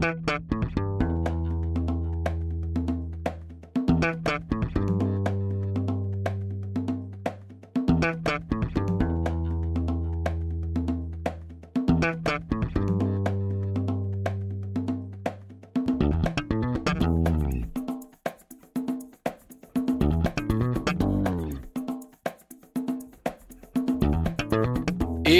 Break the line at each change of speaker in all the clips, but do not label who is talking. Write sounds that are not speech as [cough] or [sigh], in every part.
Thank you.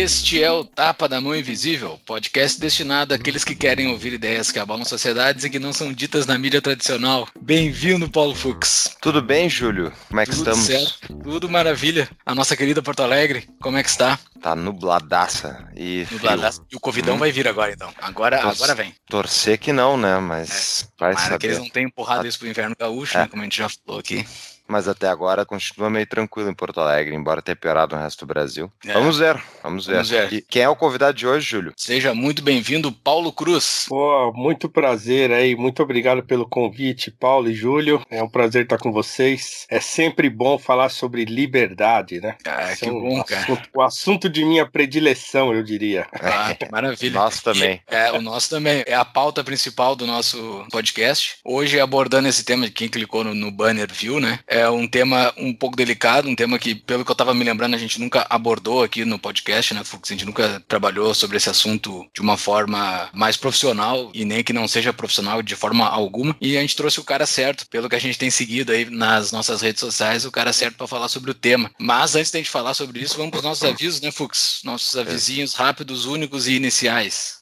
Este é o Tapa da Mão Invisível, podcast destinado àqueles que querem ouvir ideias que abalam sociedades e que não são ditas na mídia tradicional. Bem-vindo, Paulo Fux.
Tudo bem, Júlio? Como é que
Tudo
estamos?
certo? Tudo maravilha. A nossa querida Porto Alegre, como é que está?
Tá nubladaça e frio.
Nubladaço. E o Covidão
Hum.
vai vir agora, então. Agora,
Nossa.
agora vem.
Torcer que não, né? Mas vai
Para que eles
saber.
não tenham empurrado isso pro inverno gaúcho,
É.
né, como a gente já falou aqui.
Mas até agora continua meio tranquilo em Porto Alegre, embora tenha piorado no resto do Brasil.
É.
Vamos ver, vamos ver.
Vamos ver.
E quem é o convidado de hoje, Júlio?
Seja muito bem-vindo, Paulo Cruz.
Pô, muito prazer aí, muito obrigado pelo convite, Paulo e Júlio. É um prazer estar com vocês. É sempre bom falar sobre liberdade, né?
Ah,
Esse
que
é um
bom, cara.
assunto- o assunto de minha predileção, eu diria. [laughs]
Ah, que maravilha.
Nós também.
É, o nosso também. É a pauta principal do nosso podcast. Hoje, abordando esse tema, quem clicou no, no banner viu, né? É um tema um pouco delicado, um tema que, pelo que eu tava me lembrando, a gente nunca abordou aqui no podcast, né, Fux? A gente nunca trabalhou sobre esse assunto de uma forma mais profissional e nem que não seja profissional de forma alguma. E a gente trouxe o cara certo, pelo que a gente tem seguido aí nas nossas redes sociais, o cara certo para falar sobre o tema. Mas antes da gente falar sobre isso, vamos pros nossos avisos, né, Fux? Nossos avisinhos rápidos, únicos e iniciais.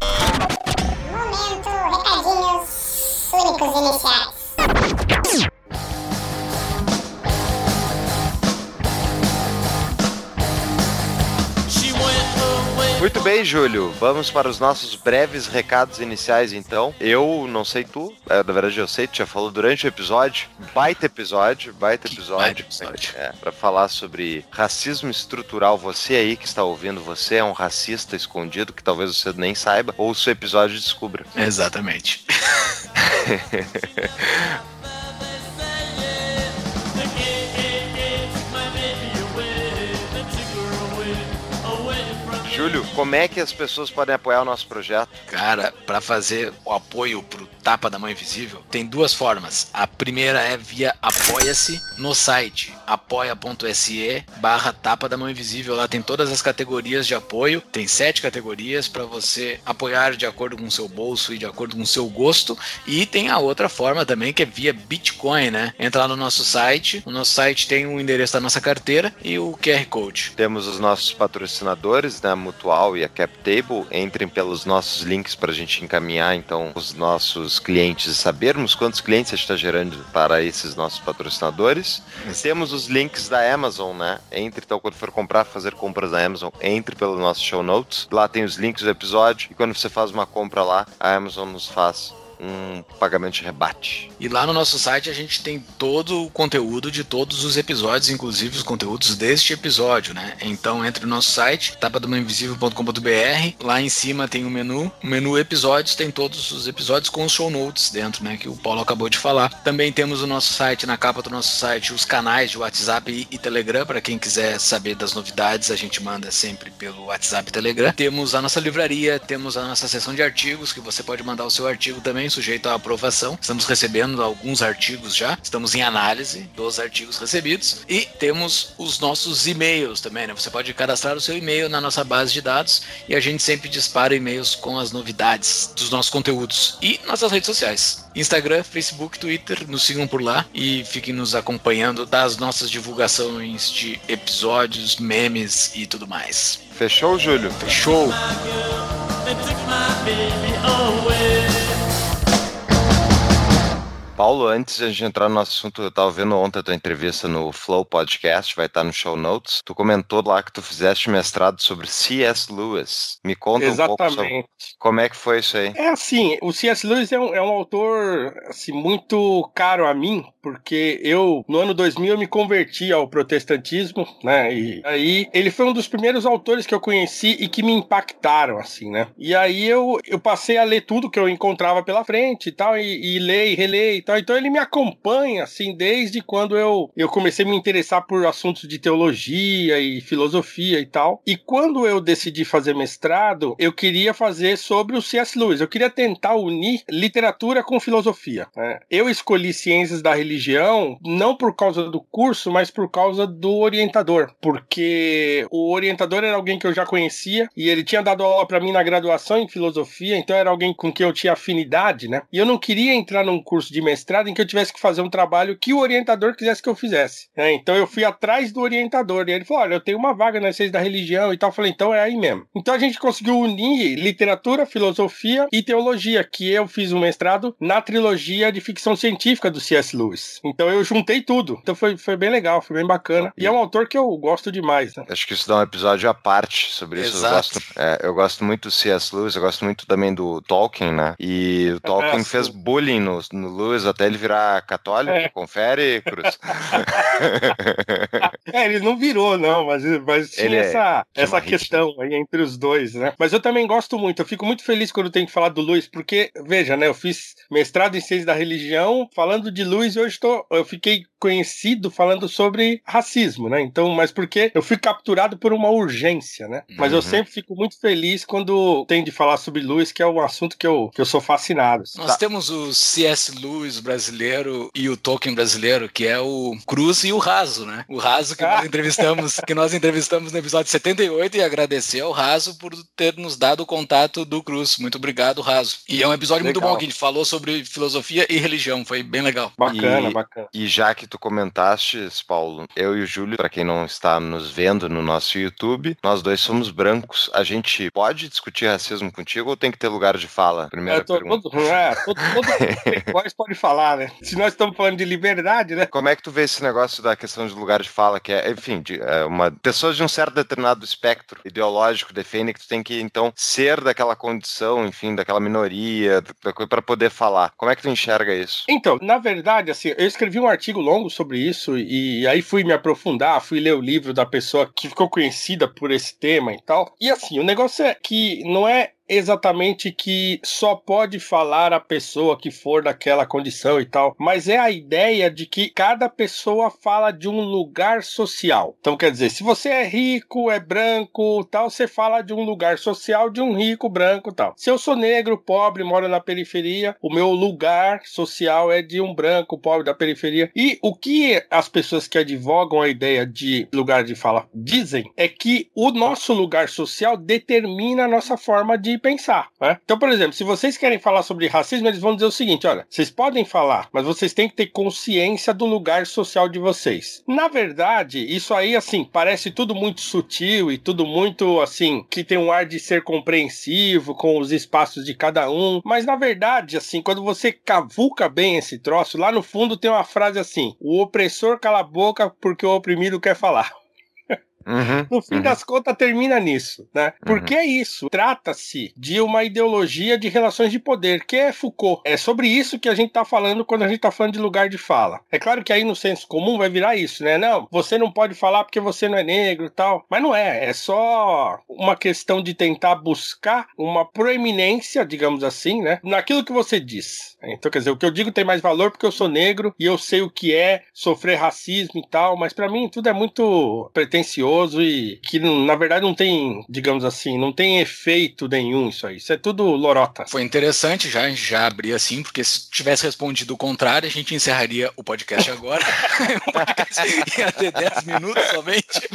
Momento, recadinhos únicos iniciais.
Muito bem, Júlio. Vamos para os nossos breves recados iniciais, então. Eu não sei tu, é, na verdade eu sei, tu já falou durante o episódio. Baita episódio, baita episódio.
baita episódio.
É, para falar sobre racismo estrutural. Você aí que está ouvindo, você é um racista escondido que talvez você nem saiba, ou o seu episódio descubra.
Exatamente. [laughs]
Júlio, como é que as pessoas podem apoiar o nosso projeto?
Cara, para fazer o apoio pro Tapa da Mão Invisível, tem duas formas. A primeira é via Apoia-se no site apoia.se barra Tapa da Mão Invisível. Lá tem todas as categorias de apoio. Tem sete categorias para você apoiar de acordo com o seu bolso e de acordo com o seu gosto. E tem a outra forma também, que é via Bitcoin, né? Entra lá no nosso site. O nosso site tem o endereço da nossa carteira e o QR Code.
Temos os nossos patrocinadores, né, a Mutual e a CapTable. Entrem pelos nossos links para a gente encaminhar, então, os nossos clientes, sabermos quantos clientes a gente está gerando para esses nossos patrocinadores. Temos os links da Amazon, né? Entre, então, quando for comprar, fazer compras na Amazon, entre pelo nosso show notes. Lá tem os links do episódio. E quando você faz uma compra lá, a Amazon nos faz um pagamento de rebate.
E lá no nosso site a gente tem todo o conteúdo de todos os episódios, inclusive os conteúdos deste episódio, né? Então entre no nosso site, tapadomainvisível.com.br, lá em cima tem o menu, o menu episódios, tem todos os episódios com os show notes dentro, né? Que o Paulo acabou de falar. Também temos o nosso site, na capa do nosso site, os canais de WhatsApp e, e Telegram, para quem quiser saber das novidades, a gente manda sempre pelo WhatsApp e Telegram. Temos a nossa livraria, temos a nossa seção de artigos, que você pode mandar o seu artigo também, sujeito à aprovação. Estamos recebendo alguns artigos já, estamos em análise dos artigos recebidos e temos os nossos e-mails também, né? Você pode cadastrar o seu e-mail na nossa base de dados e a gente sempre dispara e-mails com as novidades dos nossos conteúdos e nossas redes sociais. Instagram, Facebook, Twitter, nos sigam por lá e fiquem nos acompanhando das nossas divulgações de episódios, memes e tudo mais.
Fechou, Júlio?
Fechou!
Paulo, antes de a gente entrar no assunto, eu tava vendo ontem a tua entrevista no Flow Podcast, vai estar no show notes. Tu comentou lá que tu fizeste mestrado sobre C.S. Lewis. Me conta um pouco sobre
Exatamente.
como é que foi isso aí.
É assim, o C.S. Lewis é um, é um autor assim, muito caro a mim, porque eu, no ano 2000, eu me converti ao protestantismo, né? E aí ele foi um dos primeiros autores que eu conheci e que me impactaram, assim, né? E aí eu, eu passei a ler tudo que eu encontrava pela frente e tal, e, e ler e reler e tal. Então ele me acompanha, assim, desde quando eu, eu comecei a me interessar por assuntos de teologia e filosofia e tal. E quando eu decidi fazer mestrado, eu queria fazer sobre o C.S. Lewis. Eu queria tentar unir literatura com filosofia. Né? Eu escolhi ciências da religião não por causa do curso, mas por causa do orientador. Porque o orientador era alguém que eu já conhecia e ele tinha dado aula para mim na graduação em filosofia, então era alguém com quem eu tinha afinidade, né? E eu não queria entrar num curso de mestrado em que eu tivesse que fazer um trabalho que o orientador quisesse que eu fizesse. Né? Então eu fui atrás do orientador e ele falou: Olha, eu tenho uma vaga na ciência da religião e tal. Eu falei: Então é aí mesmo. Então a gente conseguiu unir literatura, filosofia e teologia, que eu fiz um mestrado na trilogia de ficção científica do C.S. Lewis. Então eu juntei tudo. Então foi, foi bem legal, foi bem bacana. E é um autor que eu gosto demais. Né?
Acho que isso dá um episódio à parte sobre isso. Eu gosto, é, eu gosto muito do C.S. Lewis, eu gosto muito também do Tolkien, né? E o Tolkien é, fez bullying no, no Lewis até ele virar católico. É. Confere, Cruz. [laughs]
é, ele não virou, não, mas, mas tinha ele é essa, essa questão aí entre os dois, né? Mas eu também gosto muito, eu fico muito feliz quando tenho que falar do Lewis, porque, veja, né? Eu fiz mestrado em ciência da religião, falando de Lewis, hoje estou, eu fiquei conhecido falando sobre racismo, né? Então, mas porque eu fui capturado por uma urgência, né? Mas eu uhum. sempre fico muito feliz quando tem de falar sobre Lewis, que é um assunto que eu, que eu sou fascinado.
Nós tá. temos o C.S. Lewis brasileiro e o Tolkien brasileiro, que é o Cruz e o Raso, né? O Raso que ah. nós entrevistamos, que nós entrevistamos no episódio 78 e agradecer ao Raso por ter nos dado o contato do Cruz. Muito obrigado, Raso. E é um episódio legal. muito bom que ele falou sobre filosofia e religião, foi bem legal.
Bacana, e, bacana.
E já que tu comentaste, Paulo, eu e o Júlio, para quem não está nos vendo no nosso YouTube, nós dois somos brancos. A gente pode discutir racismo contigo ou tem que ter lugar de fala? Primeira é, tô, pergunta.
Todo, é, todo, todo [laughs] pode falar, né? Se nós estamos falando de liberdade, né?
Como é que tu vê esse negócio da questão de lugar de fala, que é, enfim, de, é uma pessoas de um certo determinado espectro ideológico defendem que tu tem que então ser daquela condição, enfim, daquela minoria, para poder falar. Como é que tu enxerga isso?
Então, na verdade, assim, eu escrevi um artigo longo sobre isso e aí fui me aprofundar, fui ler o livro da pessoa que ficou conhecida por esse tema e tal. E assim, o negócio é que não é exatamente que só pode falar a pessoa que for daquela condição e tal, mas é a ideia de que cada pessoa fala de um lugar social. Então, quer dizer, se você é rico, é branco, tal, você fala de um lugar social de um rico branco, tal. Se eu sou negro, pobre, moro na periferia, o meu lugar social é de um branco, pobre da periferia. E o que as pessoas que advogam a ideia de lugar de fala dizem é que o nosso lugar social determina a nossa forma de pensar. Né? Então, por exemplo, se vocês querem falar sobre racismo, eles vão dizer o seguinte: olha, vocês podem falar, mas vocês têm que ter consciência do lugar social de vocês. Na verdade, isso aí, assim, parece tudo muito sutil e tudo muito, assim, que tem um ar de ser compreensivo com os espaços de cada um. Mas, na verdade, assim, quando você cavuca bem esse troço, lá no fundo tem uma frase assim: o opressor cala a boca porque o oprimido quer falar. Uhum, no fim uhum. das contas, termina nisso, né? Porque é isso. Trata-se de uma ideologia de relações de poder, que é Foucault. É sobre isso que a gente tá falando quando a gente tá falando de lugar de fala. É claro que aí no senso comum vai virar isso, né? Não, você não pode falar porque você não é negro e tal. Mas não é. É só uma questão de tentar buscar uma proeminência, digamos assim, né? Naquilo que você diz. Então, quer dizer, o que eu digo tem mais valor porque eu sou negro e eu sei o que é sofrer racismo e tal, mas para mim tudo é muito e que na verdade não tem, digamos assim, não tem efeito nenhum isso aí. Isso é tudo lorota.
Foi interessante já, já abrir assim, porque se tivesse respondido o contrário, a gente encerraria o podcast agora. [laughs] o podcast ia ter 10 minutos somente.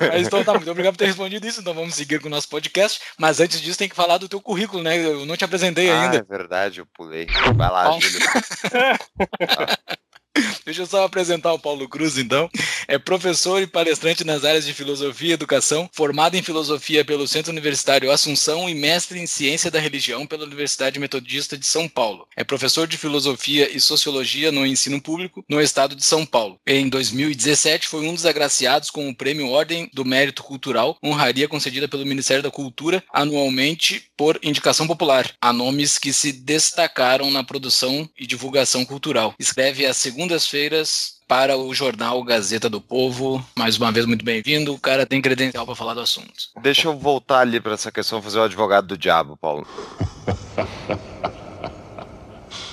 Mas então tá, muito obrigado por ter respondido isso. Então vamos seguir com o nosso podcast. Mas antes disso, tem que falar do teu currículo, né? Eu não te apresentei
ah,
ainda.
É verdade, eu pulei. Vai lá, Júlio. [laughs] [laughs]
Deixa eu só apresentar o Paulo Cruz, então. É professor e palestrante nas áreas de filosofia e educação, formado em filosofia pelo Centro Universitário Assunção e mestre em ciência da religião pela Universidade Metodista de São Paulo. É professor de filosofia e sociologia no ensino público no estado de São Paulo. Em 2017, foi um dos agraciados com o Prêmio Ordem do Mérito Cultural, honraria concedida pelo Ministério da Cultura anualmente por indicação popular, a nomes que se destacaram na produção e divulgação cultural. Escreve a segunda segundas-feiras para o jornal Gazeta do Povo. Mais uma vez, muito bem-vindo. O cara tem credencial para falar do assunto.
Deixa eu voltar ali para essa questão, fazer o advogado do diabo, Paulo. [laughs]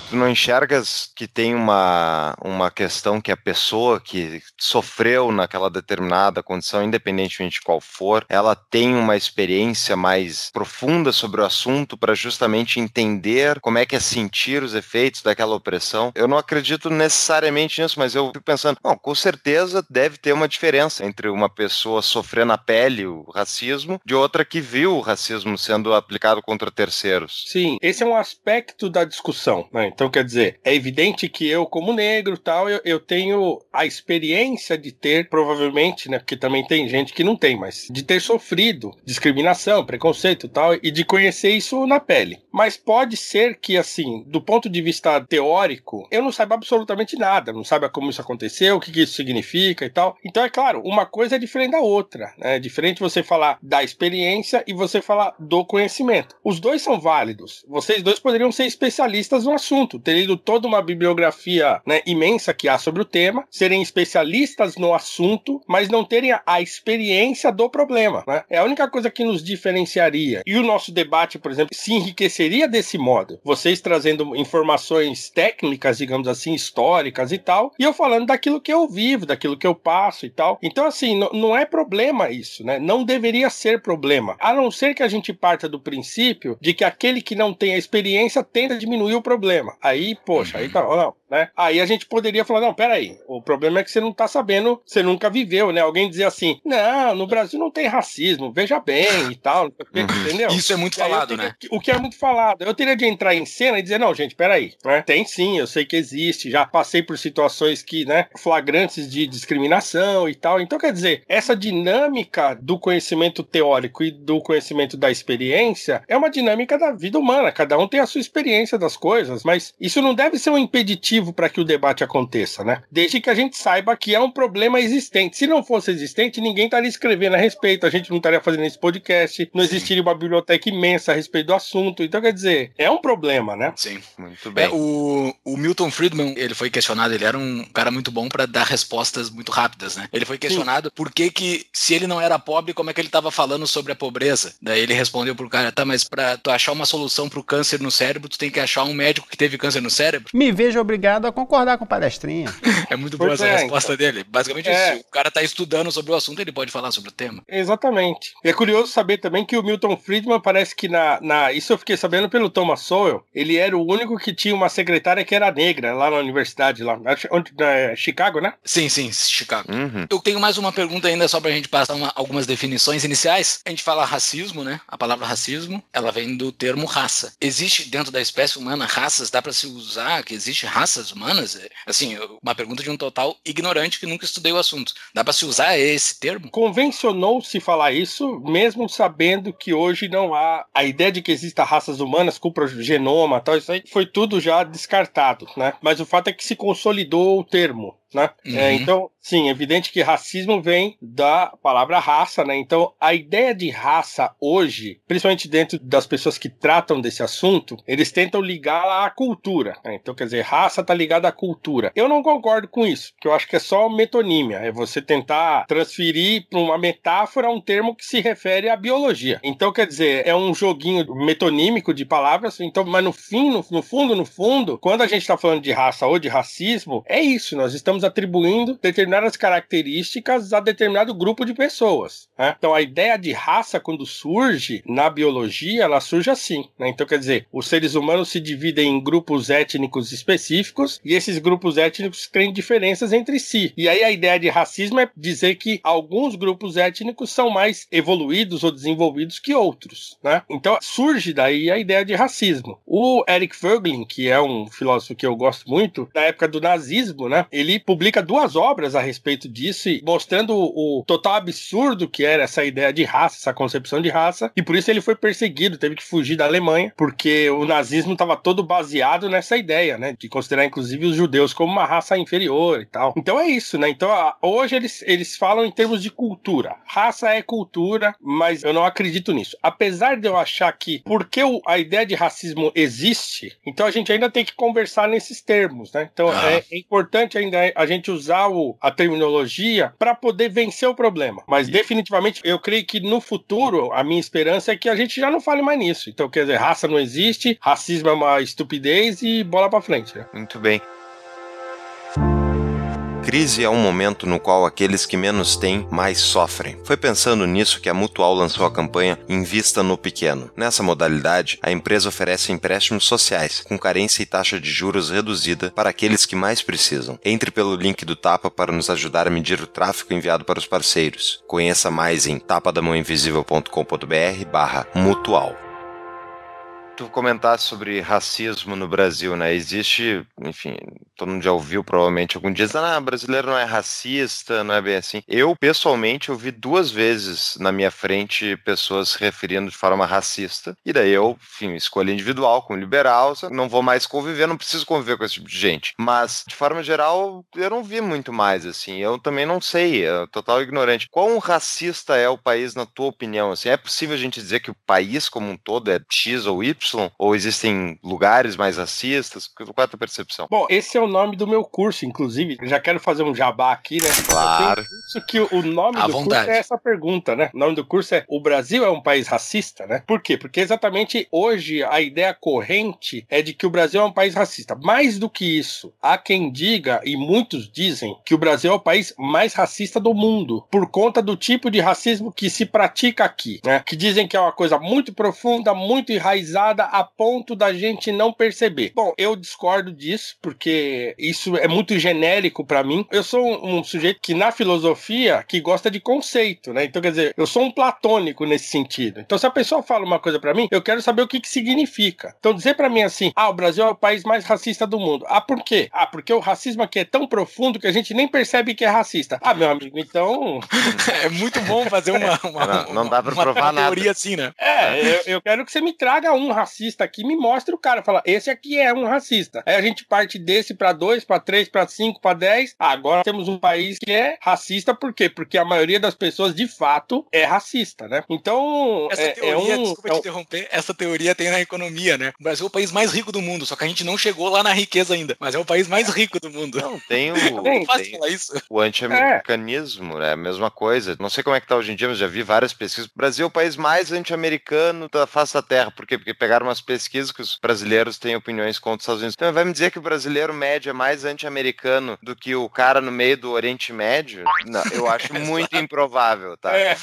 Tu não enxergas que tem uma, uma questão que a pessoa que sofreu naquela determinada condição, independentemente de qual for, ela tem uma experiência mais profunda sobre o assunto para justamente entender como é que é sentir os efeitos daquela opressão? Eu não acredito necessariamente nisso, mas eu fico pensando, não, com certeza deve ter uma diferença entre uma pessoa sofrer na pele o racismo de outra que viu o racismo sendo aplicado contra terceiros.
Sim, esse é um aspecto da discussão, né? Então, quer dizer, é evidente que eu, como negro tal, eu, eu tenho a experiência de ter, provavelmente, né? Porque também tem gente que não tem, mas de ter sofrido discriminação, preconceito tal, e de conhecer isso na pele. Mas pode ser que, assim, do ponto de vista teórico, eu não saiba absolutamente nada, não saiba como isso aconteceu, o que, que isso significa e tal. Então, é claro, uma coisa é diferente da outra, né? É diferente você falar da experiência e você falar do conhecimento. Os dois são válidos. Vocês dois poderiam ser especialistas no assunto, ter lido toda uma bibliografia né, imensa que há sobre o tema, serem especialistas no assunto, mas não terem a experiência do problema. Né? É a única coisa que nos diferenciaria. E o nosso debate, por exemplo, se enriqueceria desse modo. Vocês trazendo informações técnicas, digamos assim, históricas e tal, e eu falando daquilo que eu vivo, daquilo que eu passo e tal. Então, assim, não é problema isso, né? Não deveria ser problema. A não ser que a gente parta do princípio de que aquele que não tem a experiência tenta diminuir o problema. Aí, poxa, aí tá, não, né? Aí a gente poderia falar, não, peraí, o problema é que você não tá sabendo, você nunca viveu, né? Alguém dizer assim, não, no Brasil não tem racismo, veja bem e tal,
Uhum.
entendeu?
Isso é muito falado,
teria
né?
O que é muito falado. Eu teria de entrar em cena e dizer, não, gente, peraí, né? Tem sim, eu sei que existe, já passei por situações que, né, flagrantes de discriminação e tal. Então, quer dizer, essa dinâmica do conhecimento teórico e do conhecimento da experiência é uma dinâmica da vida humana. Cada um tem a sua experiência das coisas, mas isso não deve ser um impeditivo para que o debate aconteça, né? Desde que a gente saiba que é um problema existente. Se não fosse existente, ninguém estaria escrevendo a respeito, a gente não estaria fazendo esse podcast, não existiria uma biblioteca imensa a respeito do assunto. Então, quer dizer, é um problema, né?
Sim.
Muito bem.
É, o, o Milton Friedman, ele foi questionado, ele era um cara muito bom pra dar respostas muito rápidas, né? Ele foi questionado por que que, se ele não era pobre, como é que ele tava falando sobre a pobreza? Daí ele respondeu pro cara, tá, mas pra tu achar uma solução pro câncer no cérebro, tu tem que achar um médico que teve câncer no cérebro?
Me vejo obrigado a concordar com o palestrinha.
É muito boa essa
é,
resposta dele. Basicamente,
É.
isso, se o cara tá estudando sobre o assunto, ele pode falar sobre o tema.
Exatamente. E é curioso saber também que o Milton Friedman parece que na, na. Isso eu fiquei sabendo pelo Thomas Sowell. Ele era o único que tinha uma secretária que era negra lá na universidade, lá. Onde, na Chicago, né?
Sim, sim, Chicago.
Uhum.
Eu tenho mais uma pergunta ainda só pra gente passar uma- algumas definições iniciais. A gente fala racismo, né? A palavra racismo, ela vem do termo raça. Existe dentro da espécie humana raças? Dá pra se usar que existe raças humanas? É, Assim, uma pergunta de um total ignorante que nunca estudei o assunto. Dá pra se usar esse termo?
Convencionou-se falar isso, mesmo sabendo que hoje não há a ideia de que exista raças humanas, culpa genoma tal, isso aí foi tudo já descartado, né? Mas o fato é que se consolidou o termo. Né?
Uhum.
É, então, sim, é evidente que racismo vem da palavra raça, né? Então, a ideia de raça hoje, principalmente dentro das pessoas que tratam desse assunto, eles tentam ligá-la à cultura. né? Então, quer dizer, raça está ligada à cultura. Eu não concordo com isso, porque eu acho que é só metonímia. É você tentar transferir para uma metáfora um termo que se refere à biologia. Então, quer dizer, é um joguinho metonímico de palavras. Então, mas no fim, no, no fundo, no fundo, quando a gente está falando de raça ou de racismo, é isso. Nós estamos atribuindo determinadas características a determinado grupo de pessoas. né? Então, a ideia de raça, quando surge na biologia, ela surge assim. né? Então, quer dizer, os seres humanos se dividem em grupos étnicos específicos e esses grupos étnicos têm diferenças entre si. E aí a ideia de racismo é dizer que alguns grupos étnicos são mais evoluídos ou desenvolvidos que outros. Né? Então, surge daí a ideia de racismo. O Eric Voegelin, que é um filósofo que eu gosto muito, na época do nazismo, né? Ele publica duas obras a respeito disso, mostrando o total absurdo que era essa ideia de raça, essa concepção de raça, e por isso ele foi perseguido, teve que fugir da Alemanha, porque o nazismo estava todo baseado nessa ideia, né, de considerar inclusive os judeus como uma raça inferior e tal. Então é isso, né? Então a- hoje eles, eles falam em termos de cultura. Raça é cultura, mas eu não acredito nisso. Apesar de eu achar que porque o- a ideia de racismo existe, então a gente ainda tem que conversar nesses termos, né? Então
Ah.
é, é importante ainda a gente usar o, a terminologia para poder vencer o problema. Mas definitivamente eu creio que no futuro a minha esperança é que a gente já não fale mais nisso. Então, quer dizer, raça não existe, racismo é uma estupidez e bola para frente. Né?
Muito bem. Crise é um momento no qual aqueles que menos têm mais sofrem. Foi pensando nisso que a Mutual lançou a campanha Invista no Pequeno. Nessa modalidade, a empresa oferece empréstimos sociais, com carência e taxa de juros reduzida para aqueles que mais precisam. Entre pelo link do Tapa para nos ajudar a medir o tráfego enviado para os parceiros. Conheça mais em tapadamãoinvisível.com.br barra mutual tu sobre racismo no Brasil, né? Existe, enfim, todo mundo já ouviu provavelmente algum dia, ah, brasileiro não é racista, não é bem assim. Eu, pessoalmente, ouvi duas vezes na minha frente pessoas se referindo de forma racista, e daí eu, enfim, escolha individual, como liberal, não vou mais conviver, não preciso conviver com esse tipo de gente. Mas, de forma geral, eu não vi muito mais, assim. Eu também não sei, é total ignorante. Quão racista é o país, na tua opinião? Assim, é possível a gente dizer que o país como um todo é X ou Y? Ou existem lugares mais racistas? Qual é a tua percepção?
Bom, esse é o nome do meu curso, inclusive. Já quero fazer um jabá aqui, né?
Claro.
Isso que o nome
À
do
vontade.
curso é essa pergunta, né? O nome do curso é O Brasil é um país racista, né? Por quê? Porque exatamente hoje a ideia corrente é de que o Brasil é um país racista. Mais do que isso, há quem diga, e muitos dizem, que o Brasil é o país mais racista do mundo, por conta do tipo de racismo que se pratica aqui, né? Que dizem que é uma coisa muito profunda, muito enraizada, a ponto da gente não perceber. Bom, eu discordo disso, porque isso é muito genérico pra mim. Eu sou um, um sujeito que, na filosofia, que gosta de conceito, né? Então, quer dizer, eu sou um platônico nesse sentido. Então, se a pessoa fala uma coisa pra mim, eu quero saber o que, que significa. Então, dizer pra mim assim, ah, o Brasil é o país mais racista do mundo. Ah, por quê? Ah, porque o racismo aqui é tão profundo que a gente nem percebe que é racista. Ah, meu amigo, então. [laughs]
É muito bom fazer uma, uma,
Não- não dá pra
uma
provar nada.
teoria assim, né?
É, eu, eu quero que você me traga um racista aqui, me mostre o cara, fala, esse aqui é um racista. Aí a gente parte desse pra dois, pra três, pra cinco, pra dez. Ah, agora temos um país que é racista, por quê? Porque a maioria das pessoas, de fato, é racista, né? Então,
Essa
é, é
teoria,
um.
desculpa
é
te
um-
interromper, essa teoria tem na economia, né? O Brasil é o país mais rico do mundo, só que a gente não chegou lá na riqueza ainda, mas é o país mais rico do mundo.
Não, tem [laughs] o,
Tem,
É fácil
tem
falar isso.
o anti-americanismo, é a mesma coisa. Não sei como é que tá hoje em dia, mas já vi várias pesquisas. O Brasil é o país mais anti-americano da face da Terra. Por quê? Porque pegaram umas pesquisas que os brasileiros têm opiniões contra os Estados Unidos. Então vai me dizer que o brasileiro médio é mais anti-americano do que o cara no meio do Oriente Médio? Não, eu acho [laughs] muito improvável, tá?
É.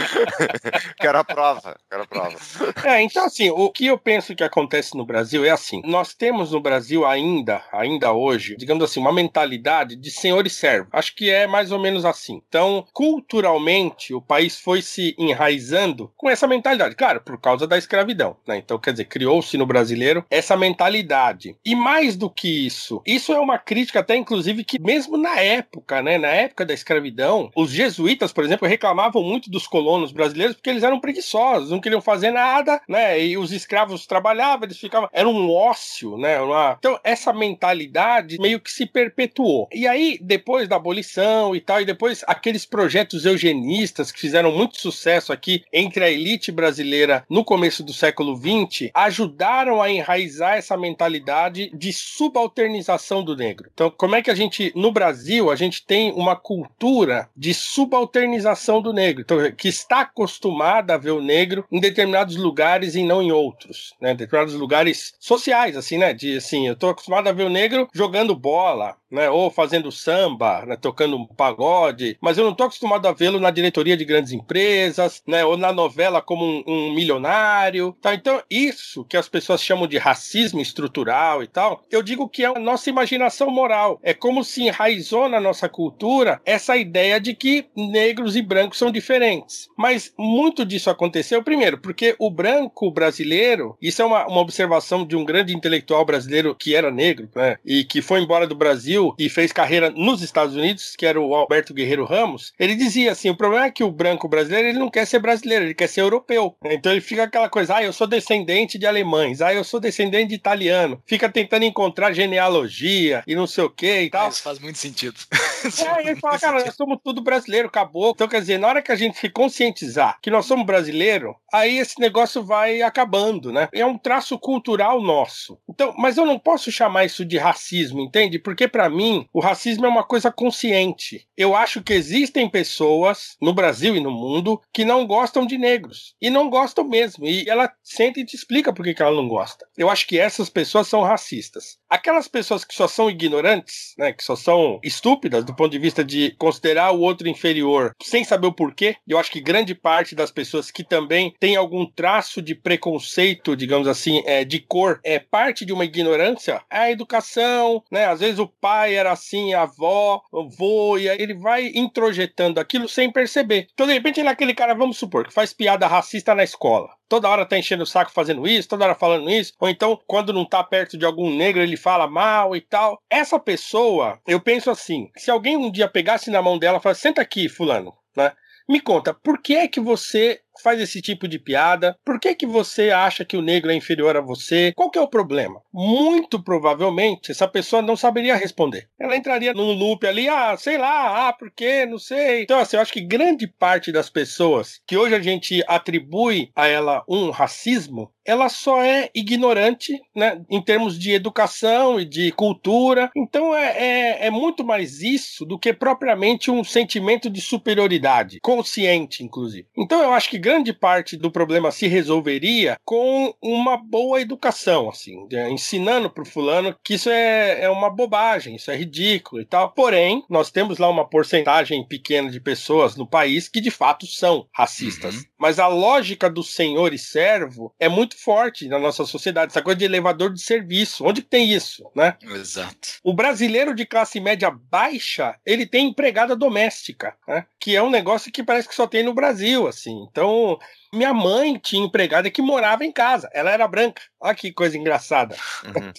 [laughs]
quero a prova, quero a prova.
É, então assim, o que eu penso que acontece no Brasil é assim, nós temos no Brasil ainda, ainda hoje, digamos assim, uma mentalidade de senhor e servo. Acho que é mais ou menos assim. Então, culturalmente, o país foi se enraizando com essa mentalidade, claro, por causa da escravidão, né? Então, quer dizer, criou-se no brasileiro essa mentalidade. E mais do que isso, isso é uma crítica até inclusive que mesmo na época, né, na época da escravidão, os jesuítas, por exemplo, reclamavam muito dos colonos brasileiros porque eles eram preguiçosos, não queriam fazer nada, né? E os escravos trabalhavam, eles ficavam, era um ócio, né? uma- Então essa mentalidade meio que se perpetuou. E aí depois da abolição e tal, e depois aqueles projetos eugenistas que fizeram muito sucesso aqui entre a elite brasileira no começo do século XX, ajudaram a enraizar essa mentalidade de subalternização do negro. Então, como é que a gente, no Brasil, a gente tem uma cultura de subalternização do negro, então, que está acostumada a ver o negro em determinados lugares e não em outros, né? Determinados lugares sociais, assim, né? De assim, eu tô acostumado a ver o negro jogando bola, né? Ou fazendo samba, né? Tocando um pagode, mas eu não tô acostumado a vê-lo na diretoria de grandes empresas, né? Ou na novela como um, um milionário, tá? Então, isso que as pessoas chamam de racismo estrutural e tal, eu digo que é a nossa imaginação moral. É como se enraizou na nossa cultura essa ideia de que negros e brancos são diferentes. Mas muito disso aconteceu, primeiro, porque o branco brasileiro, isso é uma, uma observação de um grande intelectual brasileiro que era negro, né? E que foi embora do Brasil e fez carreira nos Estados Unidos, que era o Alberto Guerreiro Ramos. Ele dizia assim: o problema é que o branco brasileiro ele não quer ser brasileiro, ele quer ser europeu. Então ele fica aquela coisa, ah, eu sou descendente de alemães, ah, eu sou descendente de italiano. Fica tentando encontrar genealogia e não sei o que e tal.
Isso faz muito sentido. [laughs]
É, e ele fala, cara, nós somos tudo brasileiro, acabou. Então, quer dizer, na hora que a gente se conscientizar que nós somos brasileiro, aí esse negócio vai acabando, né? É um traço cultural nosso. Então, mas eu não posso chamar isso de racismo, entende? Porque pra mim, o racismo é uma coisa consciente. Eu acho que existem pessoas no Brasil e no mundo que não gostam de negros. E não gostam mesmo. E ela sente e te explica por que que ela não gosta. Eu acho que essas pessoas são racistas. Aquelas pessoas que só são ignorantes, né, que só são estúpidas do ponto de vista de considerar o outro inferior sem saber o porquê, eu acho que grande parte das pessoas que também tem algum traço de preconceito, digamos assim, é, de cor, é parte de uma ignorância, é a educação, né? Às vezes o pai era assim, a avó, o avô, e ele vai introjetando aquilo sem perceber. Então, de repente, ele é aquele cara, vamos supor, que faz piada racista na escola toda hora tá enchendo o saco fazendo isso, toda hora falando isso, ou então quando não tá perto de algum negro ele fala mal e tal. Essa pessoa, eu penso assim, se alguém um dia pegasse na mão dela e falasse, senta aqui, fulano, né? Me conta, por que é que você faz esse tipo de piada? Por que, que você acha que o negro é inferior a você? Qual que é o problema? Muito provavelmente essa pessoa não saberia responder. Ela entraria num loop ali, ah, sei lá, ah, por quê? Não sei. Então, assim, eu acho que grande parte das pessoas que hoje a gente atribui a ela um racismo, ela só é ignorante, né, em termos de educação e de cultura. Então é, é, é, muito mais isso do que propriamente um sentimento de superioridade, consciente, inclusive. Então eu acho que grande parte do problema se resolveria com uma boa educação, assim, ensinando pro fulano que isso é, é uma bobagem, isso é ridículo e tal. Porém, nós temos lá uma porcentagem pequena de pessoas no país que de fato são racistas. Uhum. Mas a lógica do senhor e servo é muito forte na nossa sociedade, essa coisa de elevador de serviço. Onde tem isso, né?
Exato.
O brasileiro de classe média baixa, ele tem empregada doméstica, né? Que é um negócio que parece que só tem no Brasil, assim. Então, minha mãe tinha empregada que morava em casa. Ela era branca. Olha que coisa engraçada. Uhum.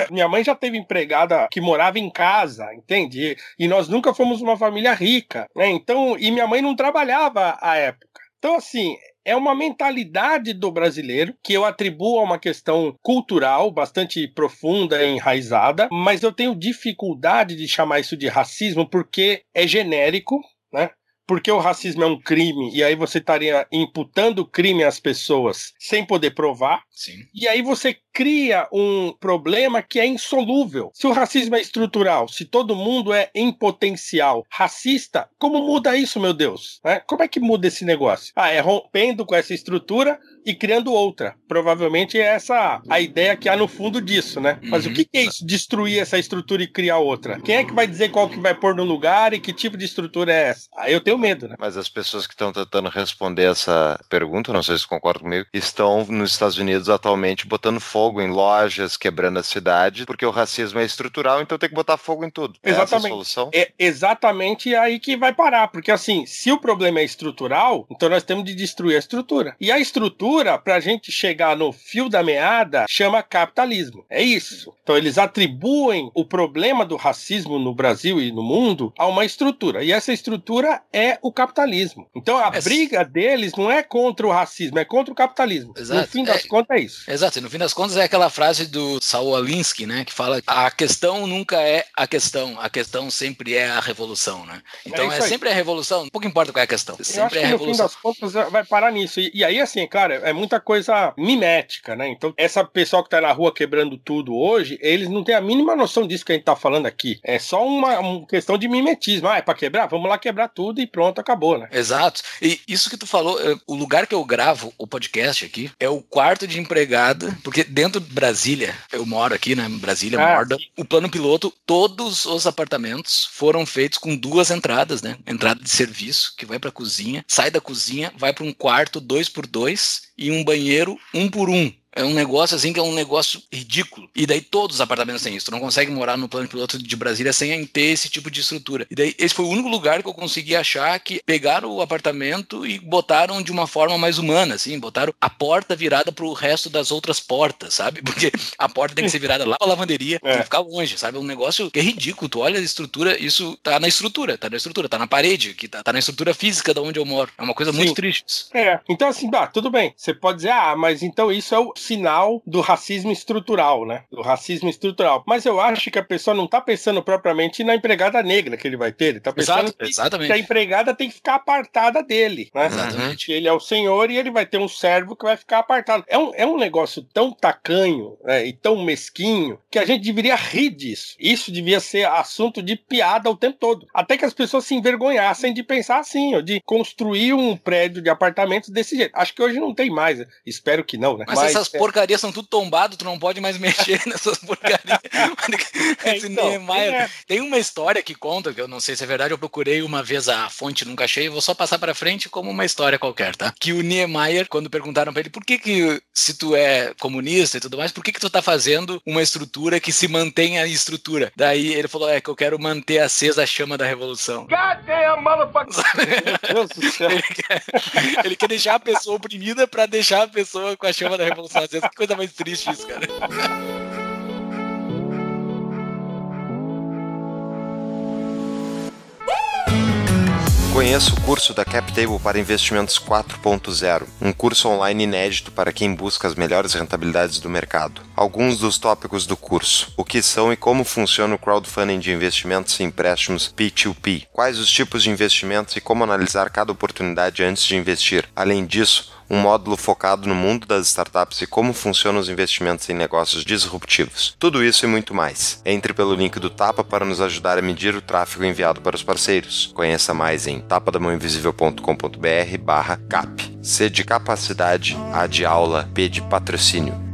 [laughs] minha mãe já teve empregada que morava em casa, entende? E nós nunca fomos uma família rica, né? Então, e minha mãe não trabalhava à época. Então, assim, é uma mentalidade do brasileiro que eu atribuo a uma questão cultural bastante profunda e enraizada, mas eu tenho dificuldade de chamar isso de racismo porque é genérico, né? Porque o racismo é um crime e aí você estaria imputando crime às pessoas sem poder provar.
Sim.
E aí você cria um problema que é insolúvel. Se o racismo é estrutural, se todo mundo é em potencial racista, como muda isso, meu Deus? É? Como é que muda esse negócio? Ah, é rompendo com essa estrutura e criando outra. Provavelmente é essa a ideia que há no fundo disso, né? Mas uhum. o que é isso? Destruir essa estrutura e criar outra? Quem é que vai dizer qual que vai pôr no lugar e que tipo de estrutura é essa? Aí eu tenho medo, né?
Mas as pessoas que estão tentando responder essa pergunta, não sei se concordam comigo, estão nos Estados Unidos atualmente botando fogo fogo em lojas, quebrando a cidade, porque o racismo é estrutural, então tem que botar fogo em tudo.
Exatamente. Essa é a
solução?
É exatamente aí que vai parar, porque assim, se o problema é estrutural, então nós temos de destruir a estrutura. E a estrutura, para a gente chegar no fio da meada, chama capitalismo. É isso. Então eles atribuem o problema do racismo no Brasil e no mundo a uma estrutura. E essa estrutura é o capitalismo. Então a é... briga deles não é contra o racismo, é contra o capitalismo. Exato. No fim das é... contas é isso.
Exato. E no fim das contas é aquela frase do Saul Alinsky, né, que fala a questão nunca é a questão, a questão sempre é a revolução, né? Então é, é sempre a revolução, pouco importa qual é a questão, sempre
é
a revolução.
no fim das contas vai parar nisso. E, e, aí assim, cara, é muita coisa mimética, né? Então essa pessoa que tá na rua quebrando tudo hoje, eles não têm a mínima noção disso que a gente tá falando aqui. É só uma, uma questão de mimetismo. Ah, é para quebrar? Vamos lá quebrar tudo e pronto, acabou, né?
Exato. E isso que tu falou, o lugar que eu gravo o podcast aqui é o quarto de empregada, porque dentro de Brasília, eu moro aqui, né? Brasília, ah, Morda. O plano piloto, todos os apartamentos foram feitos com duas entradas, né? Entrada de serviço, que vai para a cozinha, sai da cozinha, vai para um quarto dois por dois e um banheiro um por um. É um negócio assim que é um negócio ridículo. E daí todos os apartamentos têm isso. Tu não consegue morar no plano piloto de Brasília sem ter esse tipo de estrutura. E daí esse foi o único lugar que eu consegui achar que pegaram o apartamento e botaram de uma forma mais humana, assim, botaram a porta virada pro resto das outras portas, sabe? [laughs] Porque a porta tem que ser virada lá pra lavanderia, é. tem que ficar longe, sabe? É um negócio que é ridículo. Tu olha a estrutura, isso tá na estrutura, tá na estrutura, tá na parede, que tá, tá na estrutura física da onde eu moro. É uma coisa Sim. muito triste.
É, então assim, tá, tudo bem. Você pode dizer, ah, mas então isso é o sinal do racismo estrutural, né? Do racismo estrutural. Mas eu acho que a pessoa não tá pensando propriamente na empregada negra que ele vai ter. Ele tá pensando
Exato,
que,
exatamente.
que a empregada tem que ficar apartada dele, né?
Exatamente.
Que ele é o senhor e ele vai ter um servo que vai ficar apartado. É um, é um negócio tão tacanho né, e tão mesquinho que a gente deveria rir disso. Isso devia ser assunto de piada o tempo todo. Até que as pessoas se envergonhassem de pensar assim, ó, de construir um prédio de apartamentos desse jeito. Acho que hoje não tem mais. né? Espero que não, né?
Mas, essas
é,
porcarias são tudo tombado, tu não pode mais [laughs] mexer nessas porcarias. [laughs]
É,
Esse
então,
Niemeyer-
é.
Tem uma história que conta, que eu não sei se é verdade, eu procurei uma vez a fonte, nunca achei, vou só passar pra frente como uma história qualquer, tá? Que o Niemeyer, quando perguntaram pra ele por que que, se tu é comunista e tudo mais, por que que tu tá fazendo uma estrutura que se mantenha a estrutura? Daí ele falou, é que eu quero manter acesa a chama da revolução. [laughs]
Meu Deus do céu.
Ele quer, ele quer deixar a pessoa oprimida pra deixar a pessoa com a chama da revolução Que coisa mais triste isso, cara.
Conheça o curso da CapTable para Investimentos 4.0, um curso online inédito para quem busca as melhores rentabilidades do mercado. Alguns dos tópicos do curso: o que são e como funciona o crowdfunding de investimentos e empréstimos P2P, quais os tipos de investimentos e como analisar cada oportunidade antes de investir. Além disso, um módulo focado no mundo das startups e como funcionam os investimentos em negócios disruptivos. Tudo isso e muito mais. Entre pelo link do Tapa para nos ajudar a medir o tráfego enviado para os parceiros. Conheça mais em tapadamãoinvisível.com.br barra cap. C de capacidade, A de aula, P de patrocínio.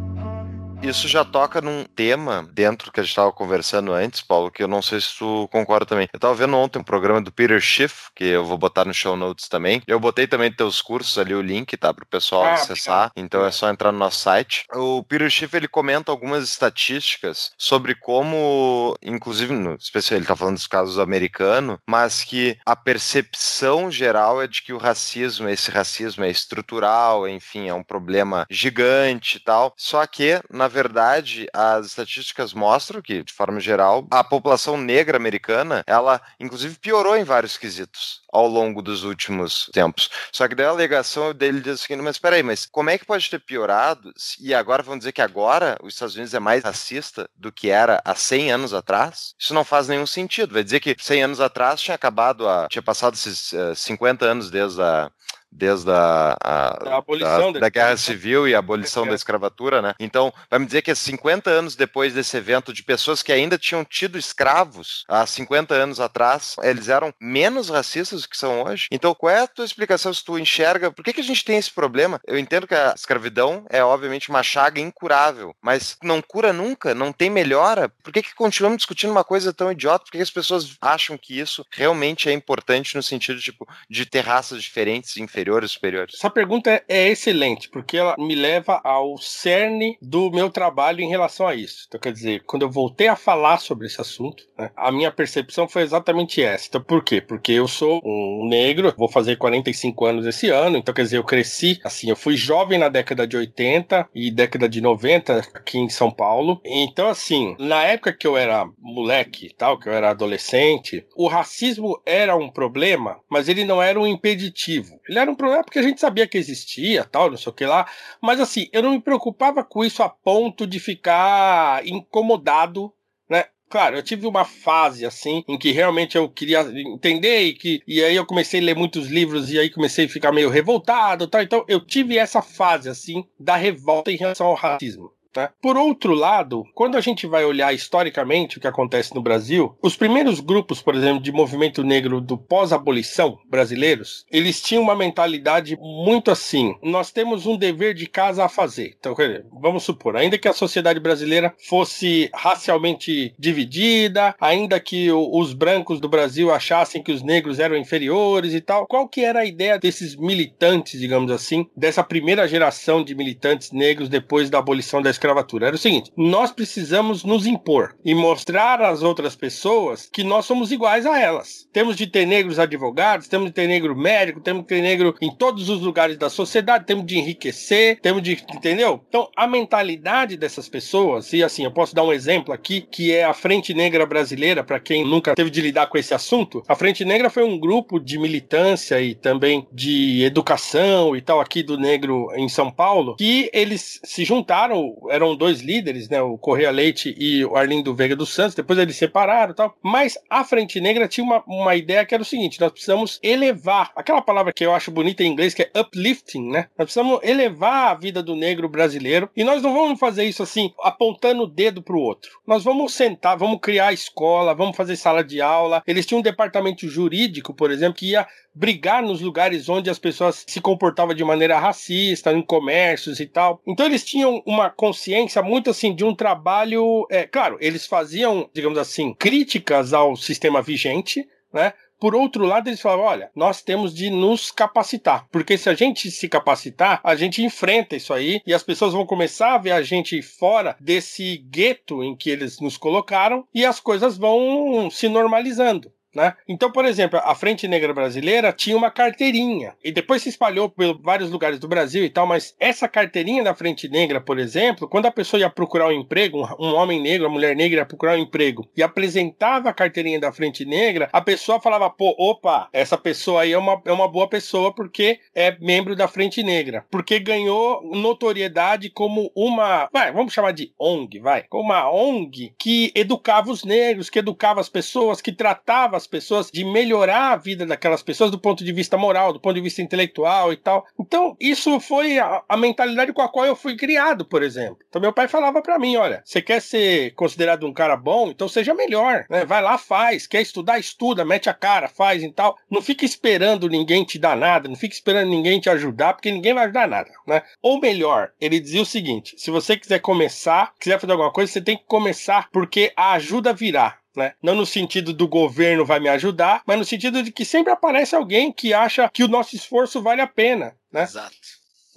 Isso já toca num tema dentro que a gente estava conversando antes, Paulo, que eu não sei se tu concorda também. Eu estava vendo ontem um programa do Peter Schiff, que eu vou botar no show notes também. Eu botei também teus cursos ali, o link, tá? Para o pessoal
Ah,
acessar. Então é só entrar no nosso site. O Peter Schiff, ele comenta algumas estatísticas sobre como, inclusive, no, ele tá falando dos casos americanos, mas que a percepção geral é de que o racismo, esse racismo é estrutural, enfim, é um problema gigante e tal. Só que, na verdade, as estatísticas mostram que, de forma geral, a população negra americana, ela, inclusive, piorou em vários quesitos ao longo dos últimos tempos. Só que daí a alegação dele diz o seguinte, mas peraí, mas como é que pode ter piorado e agora vão dizer que agora os Estados Unidos é mais racista do que era há 100 anos atrás? Isso não faz nenhum sentido. Vai dizer que 100 anos atrás tinha acabado a... tinha passado esses eh, 50 anos desde a desde a, a-
abolição
da,
da
guerra civil e a abolição da escravatura, né? Então, vai me dizer que 50 anos depois desse evento, de pessoas que ainda tinham tido escravos há 50 anos atrás, eles eram menos racistas do que são hoje? Então, qual é a tua explicação se tu enxerga? Por que, que a gente tem esse problema? Eu entendo que a escravidão é, obviamente, uma chaga incurável, mas não cura nunca, não tem melhora. Por que, que continuamos discutindo uma coisa tão idiota? Por que, que as pessoas acham que isso realmente é importante no sentido, tipo, de ter raças diferentes, inferiores, superiores?
Essa pergunta é, é excelente, porque ela me leva ao cerne do meu trabalho em relação a isso. Então, quer dizer, quando eu voltei a falar sobre esse assunto, né, a minha percepção foi exatamente essa. Então, por quê? Porque eu sou um negro, vou fazer 45 anos esse ano, então, quer dizer, eu cresci, assim, eu fui jovem na década de 80 e década de 90 aqui em São Paulo. Então, assim, na época que eu era moleque tal, que eu era adolescente, o racismo era um problema, mas ele não era um impeditivo. Ele era problema porque a gente sabia que existia, tal, não sei o que lá. Mas assim, eu não me preocupava com isso a ponto de ficar incomodado, né? Claro, eu tive uma fase assim em que realmente eu queria entender e que e aí eu comecei a ler muitos livros e aí comecei a ficar meio revoltado, tal. Então eu tive essa fase assim da revolta em relação ao racismo. Né? Por outro lado, quando a gente vai olhar historicamente o que acontece no Brasil, os primeiros grupos, por exemplo, de movimento negro do pós-abolição brasileiros, eles tinham uma mentalidade muito assim: nós temos um dever de casa a fazer. Então, vamos supor, ainda que a sociedade brasileira fosse racialmente dividida, ainda que os brancos do Brasil achassem que os negros eram inferiores e tal, qual que era a ideia desses militantes, digamos assim, dessa primeira geração de militantes negros depois da abolição da escravidão? Escravatura. Era o seguinte: nós precisamos nos impor e mostrar às outras pessoas que nós somos iguais a elas. Temos de ter negros advogados, temos de ter negro médico, temos de ter negro em todos os lugares da sociedade, temos de enriquecer, temos de. Entendeu? Então, a mentalidade dessas pessoas, e assim, eu posso dar um exemplo aqui, que é a Frente Negra Brasileira, para quem nunca teve de lidar com esse assunto. A Frente Negra foi um grupo de militância e também de educação e tal aqui do negro em São Paulo, que eles se juntaram, eram dois líderes, né, o Correia Leite e o Arlindo Veiga dos Santos, depois eles separaram e tal, mas a Frente Negra tinha uma, uma ideia que era o seguinte, nós precisamos elevar, aquela palavra que eu acho bonita em inglês, que é uplifting, né, nós precisamos elevar a vida do negro brasileiro, e nós não vamos fazer isso assim, apontando o dedo pro outro, nós vamos sentar, vamos criar escola, vamos fazer sala de aula, eles tinham um departamento jurídico, por exemplo, que ia brigar nos lugares onde as pessoas se comportavam de maneira racista, em comércios e tal. Então eles tinham uma consciência muito assim de um trabalho. É, claro, eles faziam, digamos assim, críticas ao sistema vigente, né? Por outro lado, eles falavam: olha, nós temos de nos capacitar, porque se a gente se capacitar, a gente enfrenta isso aí e as pessoas vão começar a ver a gente fora desse gueto em que eles nos colocaram e as coisas vão se normalizando. Né? Então, por exemplo, a Frente Negra Brasileira tinha uma carteirinha e depois se espalhou por vários lugares do Brasil e tal, mas essa carteirinha da Frente Negra, por exemplo, quando a pessoa ia procurar um emprego, um homem negro, uma mulher negra ia procurar um emprego e apresentava a carteirinha da Frente Negra, a pessoa falava, pô, opa, essa pessoa aí é uma, é uma boa pessoa porque é membro da Frente Negra, porque ganhou notoriedade como uma, vai, vamos chamar de ONG, vai, como uma ONG que educava os negros, que educava as pessoas, que tratava as pessoas, de melhorar a vida daquelas pessoas do ponto de vista moral, do ponto de vista intelectual e tal. Então, isso foi a, a mentalidade com a qual eu fui criado, por exemplo. Então, meu pai falava para mim: olha, você quer ser considerado um cara bom, então seja melhor, né? Vai lá, faz. Quer estudar, estuda, mete a cara, faz e tal. Não fica esperando ninguém te dar nada, não fica esperando ninguém te ajudar, porque ninguém vai ajudar nada, né? Ou melhor, ele dizia o seguinte: se você quiser começar, quiser fazer alguma coisa, você tem que começar porque a ajuda virá. Né? Não no sentido do governo vai me ajudar, mas no sentido de que sempre aparece alguém que acha que o nosso esforço vale a pena. Né?
Exato.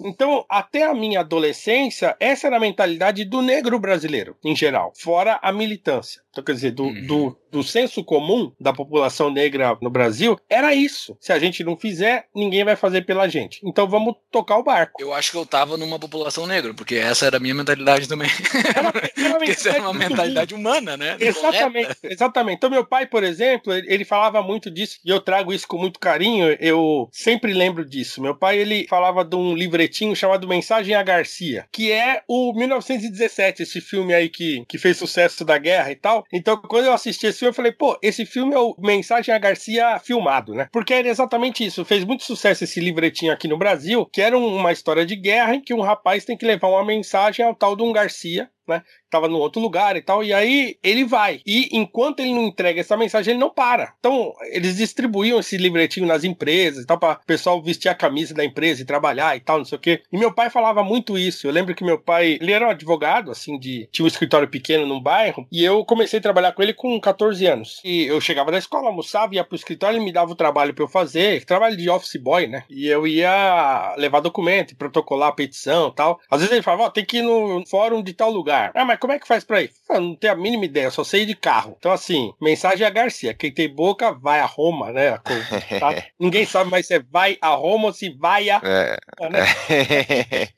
Então, até a minha adolescência, essa era a mentalidade do negro brasileiro, em geral, fora a militância. Então, quer dizer, do,
Uhum.
do, do senso comum da população negra no Brasil, era isso. Se a gente não fizer, ninguém vai fazer pela gente. Então, vamos tocar o barco.
Eu acho que eu tava numa população negra, porque essa era a minha mentalidade também.
Era, [laughs] era
essa era uma mentalidade humana, né?
Exatamente, exatamente. Então, meu pai, por exemplo, ele, ele falava muito disso, e eu trago isso com muito carinho, eu sempre lembro disso. Meu pai, ele falava de um livretinho chamado Mensagem a Garcia, que é o 1917, esse filme aí que, que fez sucesso da guerra e tal. Então, quando eu assisti esse filme, eu falei, pô, esse filme é o Mensagem a Garcia filmado, né? Porque era exatamente isso. Fez muito sucesso esse livretinho aqui no Brasil, que era um- uma história de guerra em que um rapaz tem que levar uma mensagem ao tal de um Garcia, né? Tava no outro lugar e tal, e aí ele vai. E enquanto ele não entrega essa mensagem, ele não para. Então, eles distribuíam esse livretinho nas empresas e tal, para o pessoal vestir a camisa da empresa e trabalhar e tal, não sei o quê. E meu pai falava muito isso. Eu lembro que meu pai, ele era um advogado, assim, de. tinha um escritório pequeno num bairro, e eu comecei a trabalhar com ele com 14 anos. E eu chegava da escola, almoçava, ia pro escritório, ele me dava o trabalho para eu fazer, trabalho de office boy, né? E eu ia levar documento, protocolar petição tal. Às vezes ele falava, ó, tem que ir no fórum de tal lugar. Ah, mas como é que faz pra ir? Eu não tenho a mínima ideia, só sei de carro. Então, assim, mensagem a Garcia: quem tem boca vai a Roma, né? A coisa, [laughs] tá? Ninguém sabe mais se é vai a Roma ou se vai a.
É.
Né?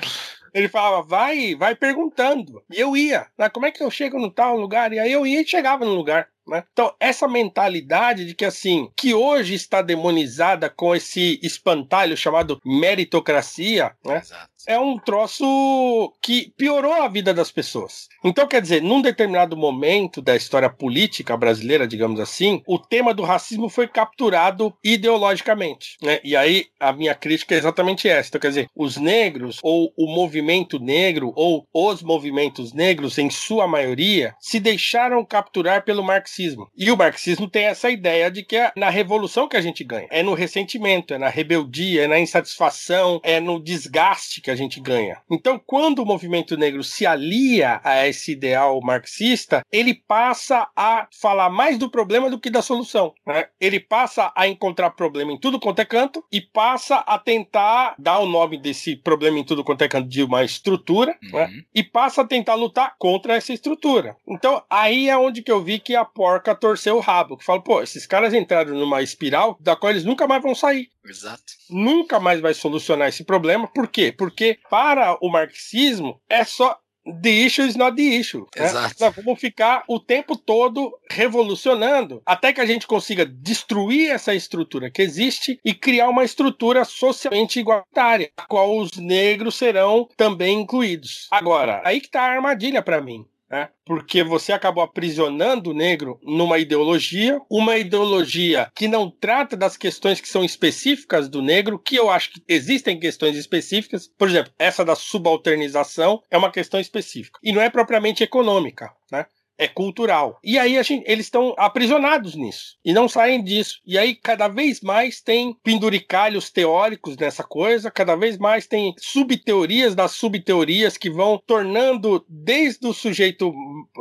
[laughs] Ele falava, vai, vai perguntando. E eu ia. Né? Como é que eu chego no tal lugar? E aí eu ia e chegava no lugar. Né? Então, essa mentalidade de que, assim, que hoje está demonizada com esse espantalho chamado meritocracia, né? É um troço que piorou a vida das pessoas. Então, quer dizer, num determinado momento da história política brasileira, digamos assim, o tema do racismo foi capturado ideologicamente. Né? E aí a minha crítica é exatamente essa. Então, quer dizer, os negros, ou o movimento negro, ou os movimentos negros, em sua maioria, se deixaram capturar pelo marxismo. E o marxismo tem essa ideia de que é na revolução que a gente ganha. É no ressentimento, é na rebeldia, é na insatisfação, é no desgaste que que a gente ganha. Então, quando o movimento negro se alia a esse ideal marxista, ele passa a falar mais do problema do que da solução. Né? Ele passa a encontrar problema em tudo quanto é canto e passa a tentar dar o nome desse problema em tudo quanto é canto de uma estrutura
Uhum.
né? e passa a tentar lutar contra essa estrutura. Então, aí é onde que eu vi que a porca torceu o rabo. Que fala, pô, esses caras entraram numa espiral da qual eles nunca mais vão sair
Exato.
nunca mais vai solucionar esse problema. Por quê? Porque para o marxismo é só the issue is not the issue. né?
Exato.
Nós vamos ficar o tempo todo revolucionando até que a gente consiga destruir essa estrutura que existe e criar uma estrutura socialmente igualitária, a qual os negros serão também incluídos. Agora, aí que está a armadilha para mim né? Porque você acabou aprisionando o negro numa ideologia, uma ideologia que não trata das questões que são específicas do negro, que eu acho que existem questões específicas. Por exemplo, essa da subalternização é uma questão específica e não é propriamente econômica, né? É cultural. E aí gente- eles estão aprisionados nisso e não saem disso. E aí cada vez mais tem penduricalhos teóricos nessa coisa, cada vez mais tem subteorias das subteorias que vão tornando desde o sujeito,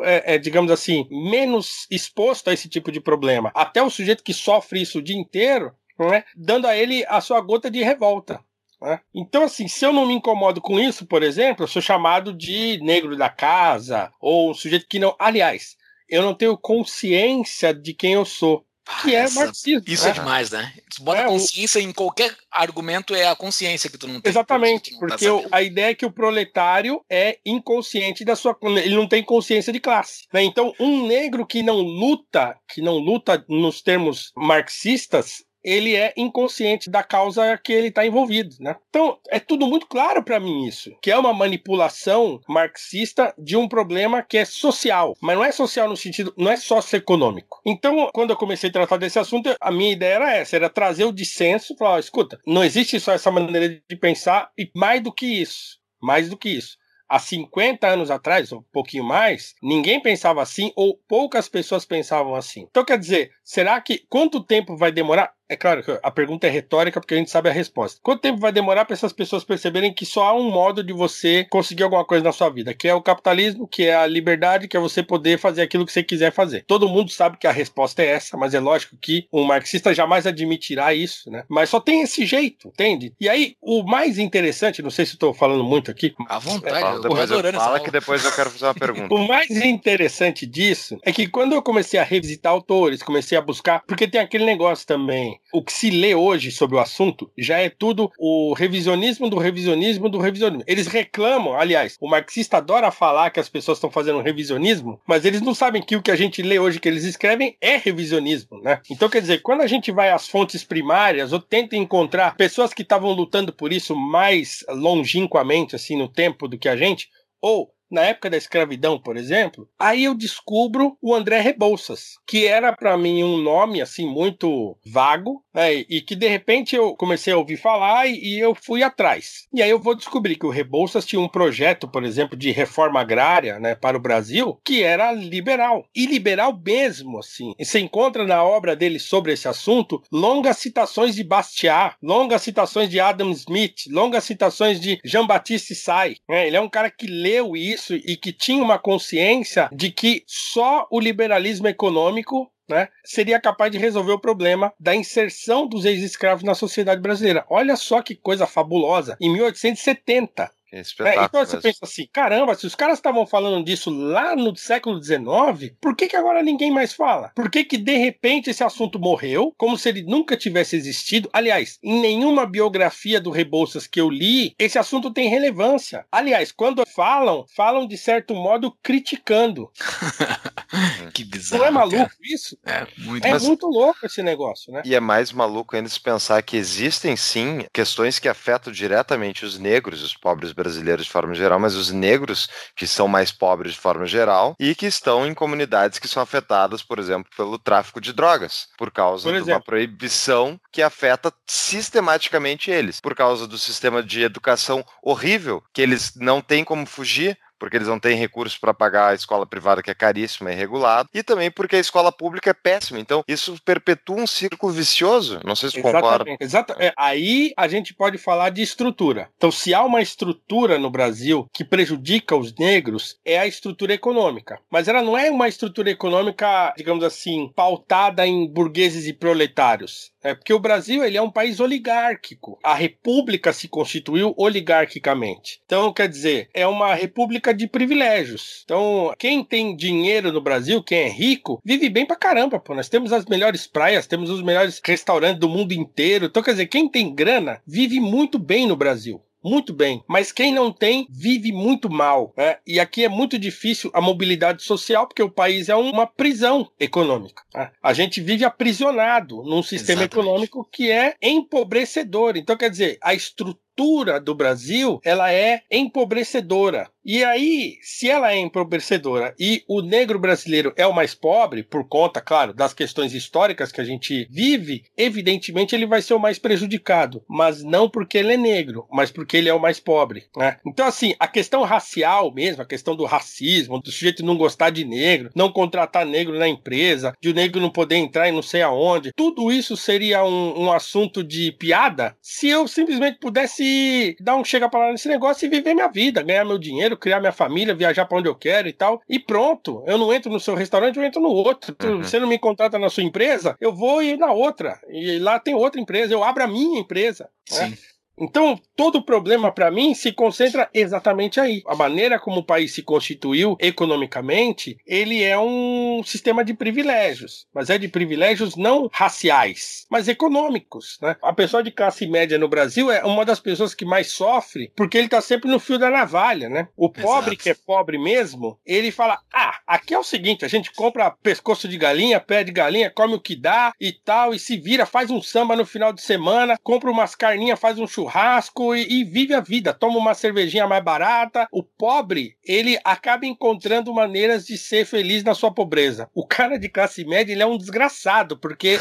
é, é, digamos assim, menos exposto a esse tipo de problema, até o sujeito que sofre isso o dia inteiro, não é? dando a ele a sua gota de revolta. Né? Então, assim, se eu não me incomodo com isso, por exemplo, eu sou chamado de negro da casa, ou um sujeito que não. Aliás, eu não tenho consciência de quem eu sou, que é
Essa-
marxismo.
Isso
né?
é demais, né? Tu bota
É, o-
consciência em qualquer argumento, é a consciência que tu não tem.
Exatamente,
tá
porque o-
sabendo.
a ideia é que o proletário é inconsciente da sua. Ele não tem consciência de classe. né? Então, um negro que não luta, que não luta nos termos marxistas, ele é inconsciente da causa que ele está envolvido, né? Então, é tudo muito claro para mim isso, que é uma manipulação marxista de um problema que é social, mas não é social no sentido, não é socioeconômico. Então, quando eu comecei a tratar desse assunto, a minha ideia era essa, era trazer o dissenso, falar, ó, escuta, não existe só essa maneira de pensar e mais do que isso, mais do que isso. Há 50 anos atrás, ou um pouquinho mais, ninguém pensava assim, ou poucas pessoas pensavam assim. Então, quer dizer, será que quanto tempo vai demorar? É claro que a pergunta é retórica porque a gente sabe a resposta. Quanto tempo vai demorar para essas pessoas perceberem que só há um modo de você conseguir alguma coisa na sua vida, que é o capitalismo, que é a liberdade, que é você poder fazer aquilo que você quiser fazer? Todo mundo sabe que a resposta é essa, mas é lógico que um marxista jamais admitirá isso, né? Mas só tem esse jeito, entende? E aí, o mais interessante, não sei se estou falando muito aqui,
À vontade,
Fala,
eu
eu,
adorando essa
fala que depois eu quero fazer uma pergunta. [laughs]
O mais interessante disso é que quando eu comecei a revisitar autores, comecei a buscar, porque tem aquele negócio também, o que se lê hoje sobre o assunto já é tudo o revisionismo do revisionismo do revisionismo. Eles reclamam, aliás, o marxista adora falar que as pessoas estão fazendo revisionismo, mas eles não sabem que o que a gente lê hoje que eles escrevem é revisionismo, né? Então quer dizer, quando a gente vai às fontes primárias ou tenta encontrar pessoas que estavam lutando por isso mais longínquamente assim no tempo do que a gente, ou na época da escravidão, por exemplo, aí eu descubro o André Rebouças, que era para mim um nome assim muito vago, né, e que de repente eu comecei a ouvir falar e, e eu fui atrás. E aí eu vou descobrir que o Rebouças tinha um projeto, por exemplo, de reforma agrária, né, para o Brasil, que era liberal. E liberal mesmo, assim. E você encontra na obra dele sobre esse assunto longas citações de Bastiat, longas citações de Adam Smith, longas citações de Jean-Baptiste Say. né? Ele é um cara que leu isso e que tinha uma consciência de que só o liberalismo econômico né, seria capaz de resolver o problema da inserção dos ex-escravos na sociedade brasileira. Olha só que coisa fabulosa. Em 1870.
Que
É,
espetáculo
então você
mesmo.
pensa assim, caramba, se os caras estavam falando disso lá no século XIX, por que, que agora ninguém mais fala? Por que, que de repente esse assunto morreu, como se ele nunca tivesse existido? Aliás, em nenhuma biografia do Rebouças que eu li, esse assunto tem relevância. Aliás, quando falam, falam de certo modo criticando. [laughs]
que bizarro.
Não é maluco
cara.
isso?
É muito
É
Mas-
muito louco esse negócio, né?
E é mais maluco ainda se pensar que existem sim questões que afetam diretamente os negros, os pobres brasileiros de forma geral, mas os negros que são mais pobres de forma geral e que estão em comunidades que são afetadas, por exemplo, pelo tráfico de drogas, por causa
Por
de uma proibição que afeta sistematicamente eles, por causa do sistema de educação horrível que eles não têm como fugir porque eles não têm recursos para pagar a escola privada que é caríssima e regulada, e também porque a escola pública é péssima. Então, isso perpetua um círculo vicioso. Não sei se concorda.
Exato. É, aí a gente pode falar de estrutura. Então, se há uma estrutura no Brasil que prejudica os negros, é a estrutura econômica. Mas ela não é uma estrutura econômica, digamos assim, pautada em burgueses e proletários. É porque o Brasil ele é um país oligárquico. A república se constituiu oligarquicamente. Então, quer dizer, é uma república de privilégios. Então, quem tem dinheiro no Brasil, quem é rico, vive bem pra caramba, pô. Nós temos as melhores praias, temos os melhores restaurantes do mundo inteiro. Então, quer dizer, quem tem grana vive muito bem no Brasil muito bem. Mas quem não tem, vive muito mal. Né? E aqui é muito difícil a mobilidade social, porque o país é uma prisão econômica. Né? A gente vive aprisionado num sistema Exatamente. econômico que é empobrecedor. Então, quer dizer, a estrutura do Brasil ela é empobrecedora. E aí, se ela é empobrecedora e o negro brasileiro é o mais pobre, por conta, claro, das questões históricas que a gente vive, evidentemente ele vai ser o mais prejudicado. Mas não porque ele é negro, mas porque ele é o mais pobre. Né? Então, assim, a questão racial mesmo, a questão do racismo, do sujeito não gostar de negro, não contratar negro na empresa, de o negro não poder entrar em não sei aonde, tudo isso seria um, um assunto de piada se eu simplesmente pudesse dar um chega para lá nesse negócio e viver minha vida, ganhar meu dinheiro, criar minha família, viajar para onde eu quero e tal. E pronto, eu não entro no seu restaurante, eu entro no outro. Uhum. Você não me contrata na sua empresa, eu vou ir na outra. E lá tem outra empresa, eu abro a minha empresa. Né? Sim. Né? Então, todo o problema para mim se concentra exatamente aí. A maneira como o país se constituiu economicamente, ele é um sistema de privilégios, mas é de privilégios não raciais, mas econômicos. Né? A pessoa de classe média no Brasil é uma das pessoas que mais sofre porque ele está sempre no fio da navalha. Né? O pobre, Exato. que é pobre mesmo, ele fala: ah, aqui é o seguinte, a gente compra pescoço de galinha, pé de galinha, come o que dá e tal, e se vira, faz um samba no final de semana, compra umas carninhas, faz um churrasco churrasco e, e, vive a vida, toma uma cervejinha mais barata. O pobre, ele acaba encontrando maneiras de ser feliz na sua pobreza. O cara de classe média, ele é um desgraçado, porque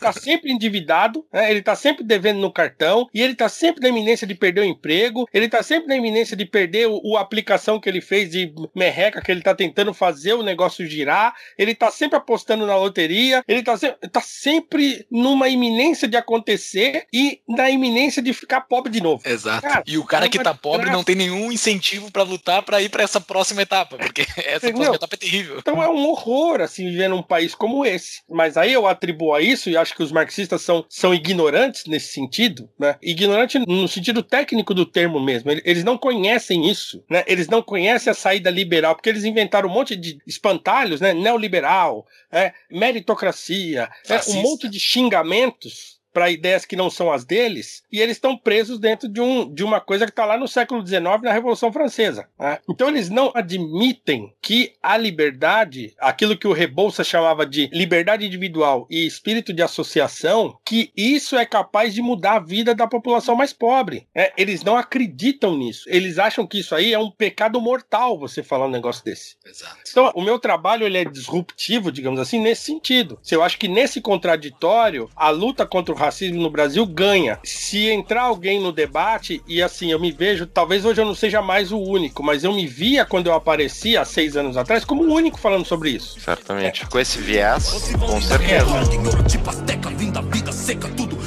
tá [laughs] sempre endividado, né? ele tá sempre devendo no cartão, e ele tá sempre na iminência de perder o emprego, ele tá sempre na iminência de perder o, o aplicação que ele fez de merreca, que ele tá tentando fazer o negócio girar, ele tá sempre apostando na loteria, ele tá, se, tá sempre numa iminência de acontecer e na iminência de ficar ficar pobre de novo.
Exato. Cara, e o cara que tá pobre não tem nenhum incentivo para lutar para ir para essa próxima etapa, porque [laughs] essa Entendeu? próxima etapa é terrível.
Então é um horror, assim, viver num país como esse. Mas aí eu atribuo a isso, e acho que os marxistas são, são ignorantes nesse sentido, né? Ignorante no sentido técnico do termo mesmo. Eles não conhecem isso, né? Eles não conhecem a saída liberal, porque eles inventaram um monte de espantalhos, né? Neoliberal, é, meritocracia, é, um monte de xingamentos para ideias que não são as deles, e eles estão presos dentro de, um, de uma coisa que está lá no século XIX, na Revolução Francesa. Né? Então eles não admitem que a liberdade, aquilo que o Rebouça chamava de liberdade individual e espírito de associação, que isso é capaz de mudar a vida da população mais pobre. Né? Eles não acreditam nisso. Eles acham que isso aí é um pecado mortal, você falar um negócio desse. Exato. Então, o meu trabalho ele é disruptivo, digamos assim, nesse sentido. Eu acho que nesse contraditório, a luta contra o racismo no Brasil ganha. Se entrar alguém no debate, e assim, eu me vejo, talvez hoje eu não seja mais o único, mas eu me via quando eu apareci há seis anos atrás como o único falando sobre isso.
Certamente. É. Com esse viés, com certeza.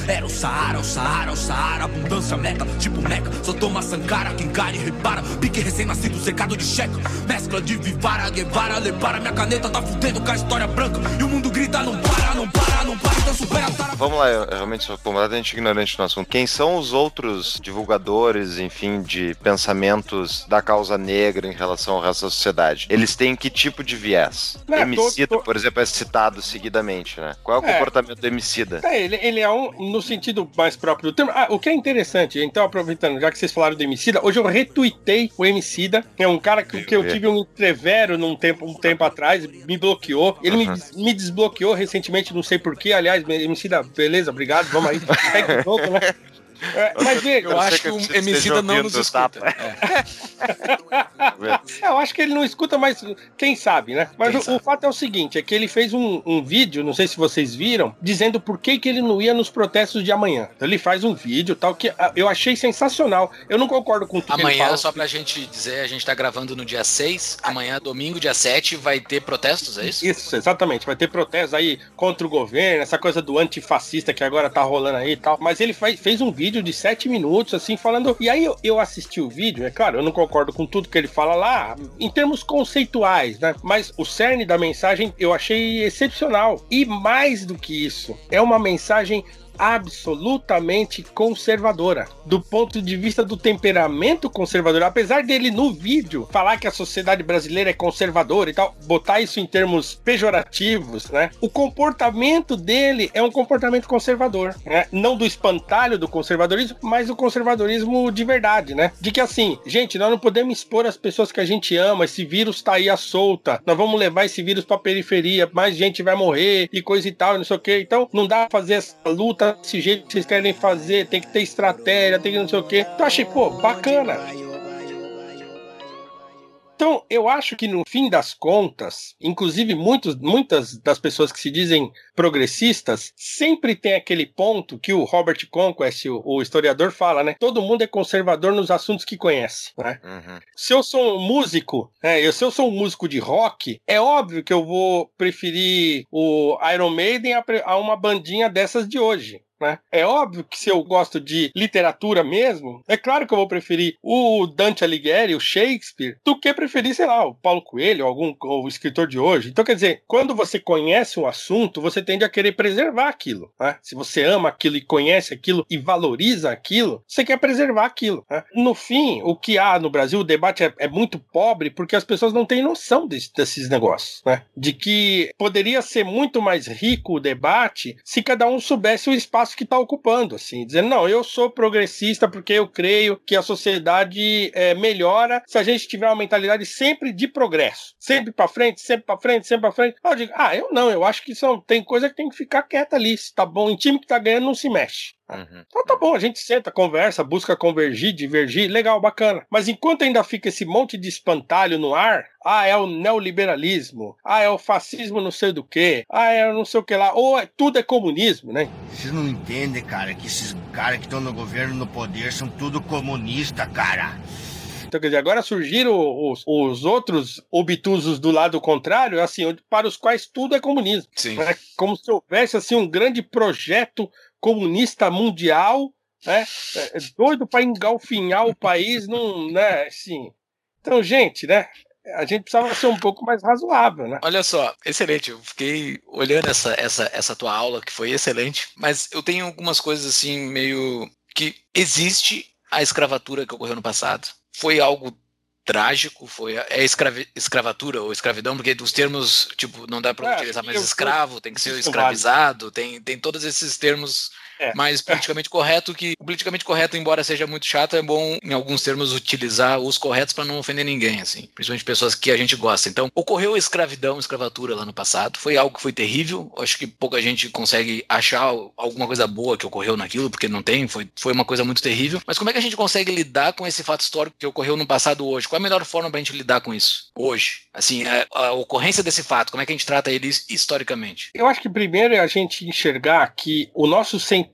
Era o Saara, o Saara, o Saara, abundância meta, tipo meca. Só toma Sankara, quem cara e repara. Pique recém-nascido, secado de checa. Mescla de Vivara, Guevara, Lepara. Minha caneta tá fudendo com a história branca. E o mundo grita, não para, não para, não para, então supera a
Vamos lá, eu realmente sou completamente ignorante no assunto. Quem são os outros divulgadores, enfim, de pensamentos da causa negra em relação ao resto da sociedade? Eles têm que tipo de viés? Não, Emicida, tô, tô... por exemplo, é citado seguidamente, né? Qual é o é, comportamento do Emicida?
É, ele, ele é um, no sentido mais próprio do termo. Ah, o que é interessante, então aproveitando, já que vocês falaram do Emicida, hoje eu retuitei o Emicida, é um cara que, que eu tive um entrevero num tempo, um tempo atrás, me bloqueou. Ele uhum. me, me desbloqueou recentemente, não sei porquê. Aliás, Emicida, beleza, obrigado, vamos aí. Segue o jogo, né? [laughs] É, mas veja,
Eu
Eu
acho que
que
o Emicida não nos
tá?
escuta. É.
É, [laughs] eu acho que ele não escuta, mas quem sabe, né? Mas o,
sabe.
o fato é o seguinte: é que ele fez um, um vídeo, não sei se vocês viram, dizendo por que, que ele não ia nos protestos de amanhã. Então ele faz um vídeo tal, que ah, eu achei sensacional. Eu não concordo com tudo que ele
Amanhã,
fala.
só pra gente dizer, a gente tá gravando no dia 6. Amanhã, domingo, dia 7, vai ter protestos, é isso?
Isso, exatamente. Vai ter protestos aí contra o governo, essa coisa do antifascista que agora tá rolando aí e tal. Mas ele faz- fez um vídeo de sete minutos, assim, falando. E aí eu, eu assisti o vídeo, é claro, eu não concordo com tudo que ele fala lá, em termos conceituais, né? Mas o cerne da mensagem eu achei excepcional. E mais do que isso, é uma mensagem absolutamente conservadora. Do ponto de vista do temperamento conservador, apesar dele no vídeo falar que a sociedade brasileira é conservadora e tal, botar isso em termos pejorativos, né? O comportamento dele é um comportamento conservador, né? Não do espantalho do conservadorismo, mas do conservadorismo de verdade, né? De que assim, gente, nós não podemos expor as pessoas que a gente ama, esse vírus tá aí à solta, nós vamos levar esse vírus pra periferia, mais gente vai morrer e coisa e tal, não sei o que. Então, não dá pra fazer essa luta desse jeito que vocês querem fazer, tem que ter estratégia, tem que não sei o que. Então, achei, pô, bacana. Então, eu acho que no fim das contas, inclusive muitos, muitas das pessoas que se dizem progressistas, sempre tem aquele ponto que o Robert Conquest, o, o historiador, fala, né? Todo mundo é conservador nos assuntos que conhece, né?
Uhum.
Se eu sou um músico, é, eu- se eu sou um músico de rock, é óbvio que eu vou preferir o Iron Maiden a, a uma bandinha dessas de hoje. Né? É óbvio que se eu gosto de literatura mesmo, é claro que eu vou preferir o Dante Alighieri, o Shakespeare, do que preferir, sei lá, o Paulo Coelho, algum o escritor de hoje. Então, quer dizer, quando você conhece um assunto, você tende a querer preservar aquilo. Né? Se você ama aquilo e conhece aquilo e valoriza aquilo, você quer preservar aquilo. né? No fim, o que há no Brasil, o debate é, é muito pobre porque as pessoas não têm noção desse- desses negócios. Né? De que poderia ser muito mais rico o debate se cada um soubesse o espaço que está ocupando, assim, dizendo, não, eu sou progressista porque eu creio que a sociedade é, melhora se a gente tiver uma mentalidade sempre de progresso, sempre para frente, sempre para frente, sempre para frente. Eu digo, ah, eu não, eu acho que são, tem coisa que tem que ficar quieta ali, se tá bom, em time que tá ganhando não se mexe.
Uhum.
Então tá bom, a gente senta, conversa, busca convergir, divergir, legal, bacana. Mas enquanto ainda fica esse monte de espantalho no ar, ah, é o neoliberalismo, ah, é o fascismo não sei do que, ah, é não sei o que lá, ou é, tudo é comunismo, né?
Vocês não entendem, cara, que esses caras que estão no governo, no poder, são tudo comunista, cara.
Então, quer dizer, agora surgiram os, os outros obtusos do lado contrário, assim, para os quais tudo é comunismo.
Sim.
né? Como se houvesse assim um grande projeto comunista mundial, né? É, é doido para engalfinhar o país num, né, assim. Então, gente, né? A gente precisava ser um pouco mais razoável, né?
Olha só, excelente. Eu fiquei olhando essa, essa, essa tua aula, que foi excelente, mas eu tenho algumas coisas assim, meio. que existe a escravatura que ocorreu no passado. Foi algo trágico, foi a- é escravi, escravatura ou escravidão, porque os termos, tipo, não dá para
É,
utilizar mais escravo, tem que ser escravizado, tem, tem todos esses termos
É.
mais politicamente correto, que o politicamente correto, embora seja muito chato, é bom, em alguns termos, utilizar os corretos para não ofender ninguém, assim, principalmente pessoas que a gente gosta. Então, ocorreu escravidão, escravatura lá no passado, foi algo que foi terrível, acho que pouca gente consegue achar alguma coisa boa que ocorreu naquilo, porque não tem, foi, foi uma coisa muito terrível. Mas como é que a gente consegue lidar com esse fato histórico que ocorreu no passado hoje? Qual é a melhor forma pra gente lidar com isso hoje? Assim, a, a ocorrência desse fato, como é que a gente trata ele historicamente?
Eu acho que primeiro é a gente enxergar que o nosso sentimento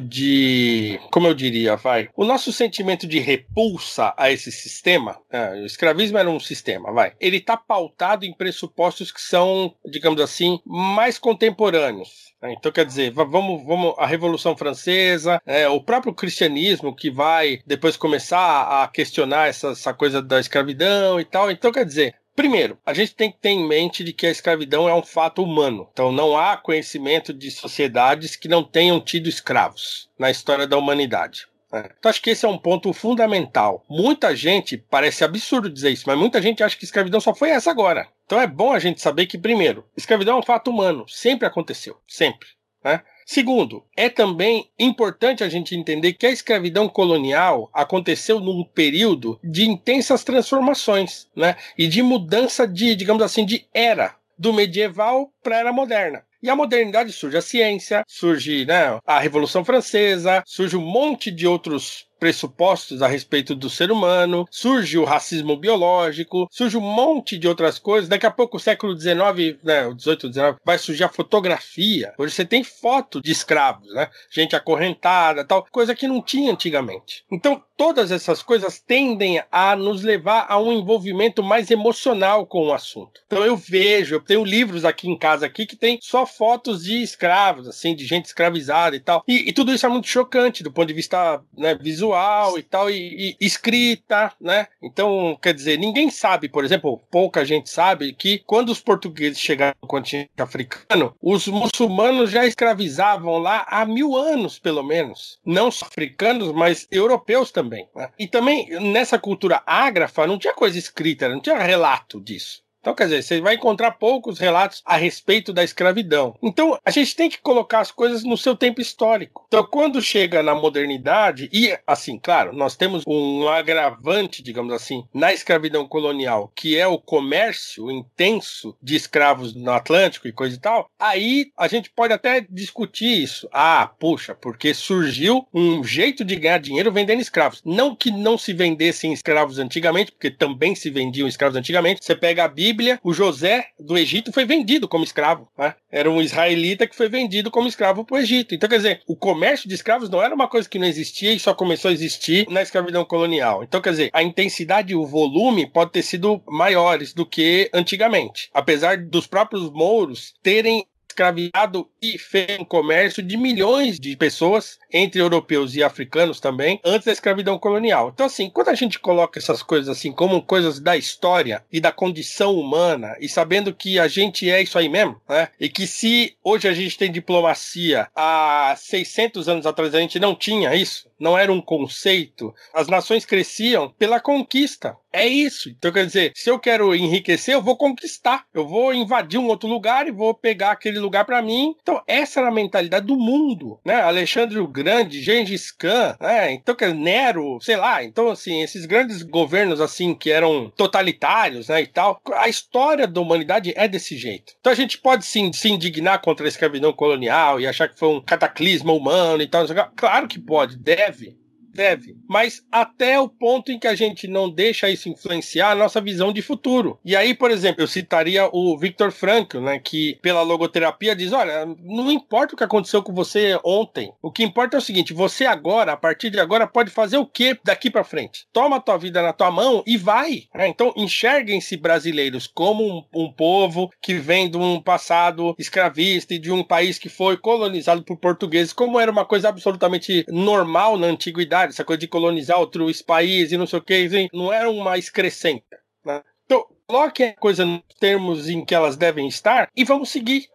de. Como eu diria, vai? O nosso sentimento de repulsa a esse sistema, né, o escravismo era um sistema, vai. Ele está pautado em pressupostos que são, digamos assim, mais contemporâneos. né? Então, quer dizer, va- vamos, vamos a Revolução Francesa, é, o próprio cristianismo que vai depois começar a questionar essa, essa coisa da escravidão e tal. Então, quer dizer, Primeiro, a gente tem que ter em mente de que a escravidão é um fato humano. Então não há conhecimento de sociedades que não tenham tido escravos na história da humanidade. né? Então acho que esse é um ponto fundamental. Muita gente, parece absurdo dizer isso, mas muita gente acha que escravidão só foi essa agora. Então é bom a gente saber que, primeiro, escravidão é um fato humano, sempre aconteceu, sempre. né? Segundo, é também importante a gente entender que a escravidão colonial aconteceu num período de intensas transformações, né? E de mudança de, digamos assim, de era do medieval para a era moderna. E a modernidade surge a ciência, surge né, a Revolução Francesa, surge um monte de outros pressupostos a respeito do ser humano, surge o racismo biológico, surge um monte de outras coisas. Daqui a pouco, o século XIX, né, o 18, 19, vai surgir a fotografia. Hoje você tem foto de escravos, né? Gente acorrentada, tal, coisa que não tinha antigamente. Então, todas essas coisas tendem a nos levar a um envolvimento mais emocional com o assunto. Então eu vejo, eu tenho livros aqui em casa aqui que tem só fotos de escravos, assim, de gente escravizada e tal. E, e tudo isso é muito chocante do ponto de vista né, visual e tal, e, e, escrita, né? Então, quer dizer, ninguém sabe, por exemplo, pouca gente sabe que quando os portugueses chegaram no continente africano, os muçulmanos já escravizavam lá há mil anos, pelo menos. Não só africanos, mas europeus também também. Né? E também, nessa cultura ágrafa, não tinha coisa escrita, não tinha relato disso. Então, quer dizer, você vai encontrar poucos relatos a respeito da escravidão. Então, a gente tem que colocar as coisas no seu tempo histórico. Então, quando chega na modernidade, e assim, claro, nós temos um agravante, digamos assim, na escravidão colonial, que é o comércio intenso de escravos no Atlântico e coisa e tal, aí a gente pode até discutir isso. Ah, puxa, porque surgiu um jeito de ganhar dinheiro vendendo escravos. Não que não se vendessem escravos antigamente, porque também se vendiam escravos antigamente. Você pega a Bíblia Bíblia, o José do Egito foi vendido como escravo. Né? Era um israelita que foi vendido como escravo para o Egito. Então, quer dizer, o comércio de escravos não era uma coisa que não existia e só começou a existir na escravidão colonial. Então, quer dizer, a intensidade e o volume pode ter sido maiores do que antigamente. Apesar dos próprios mouros terem escravizado e fez comércio de milhões de pessoas, entre europeus e africanos também, antes da escravidão colonial. Então, assim, quando a gente coloca essas coisas assim como coisas da história e da condição humana, e sabendo que a gente é isso aí mesmo, né? E que se hoje a gente tem diplomacia, há 600 anos atrás a gente não tinha isso, não era um conceito, as nações cresciam pela conquista. É isso. Então, quer dizer, se eu quero enriquecer, eu vou conquistar. Eu vou invadir um outro lugar e vou pegar aquele lugar para mim. Então, essa era a mentalidade do mundo, né? Alexandre o Grande, Gengis Khan, né? Então, que Nero, sei lá. Então, assim, esses grandes governos, assim, que eram totalitários, né, e tal. A história da humanidade é desse jeito. Então, a gente pode, sim, se indignar contra a escravidão colonial e achar que foi um cataclisma humano e tal. Claro que pode, deve. Deve. Mas até o ponto em que a gente não deixa isso influenciar a nossa visão de futuro. E aí, por exemplo, eu citaria o Victor Frankl, né, que pela logoterapia diz: olha, não importa o que aconteceu com você ontem. O que importa é o seguinte: você agora, a partir de agora, pode fazer o que daqui para frente? Toma a tua vida na tua mão e vai. Né? Então, enxerguem-se brasileiros como um, um povo que vem de um passado escravista e de um país que foi colonizado por portugueses, como era uma coisa absolutamente normal na antiguidade essa coisa de colonizar outros países e não sei o que, assim, não era uma excrescência. Né? Então, coloquem a coisa nos termos em que elas devem estar e vamos seguir.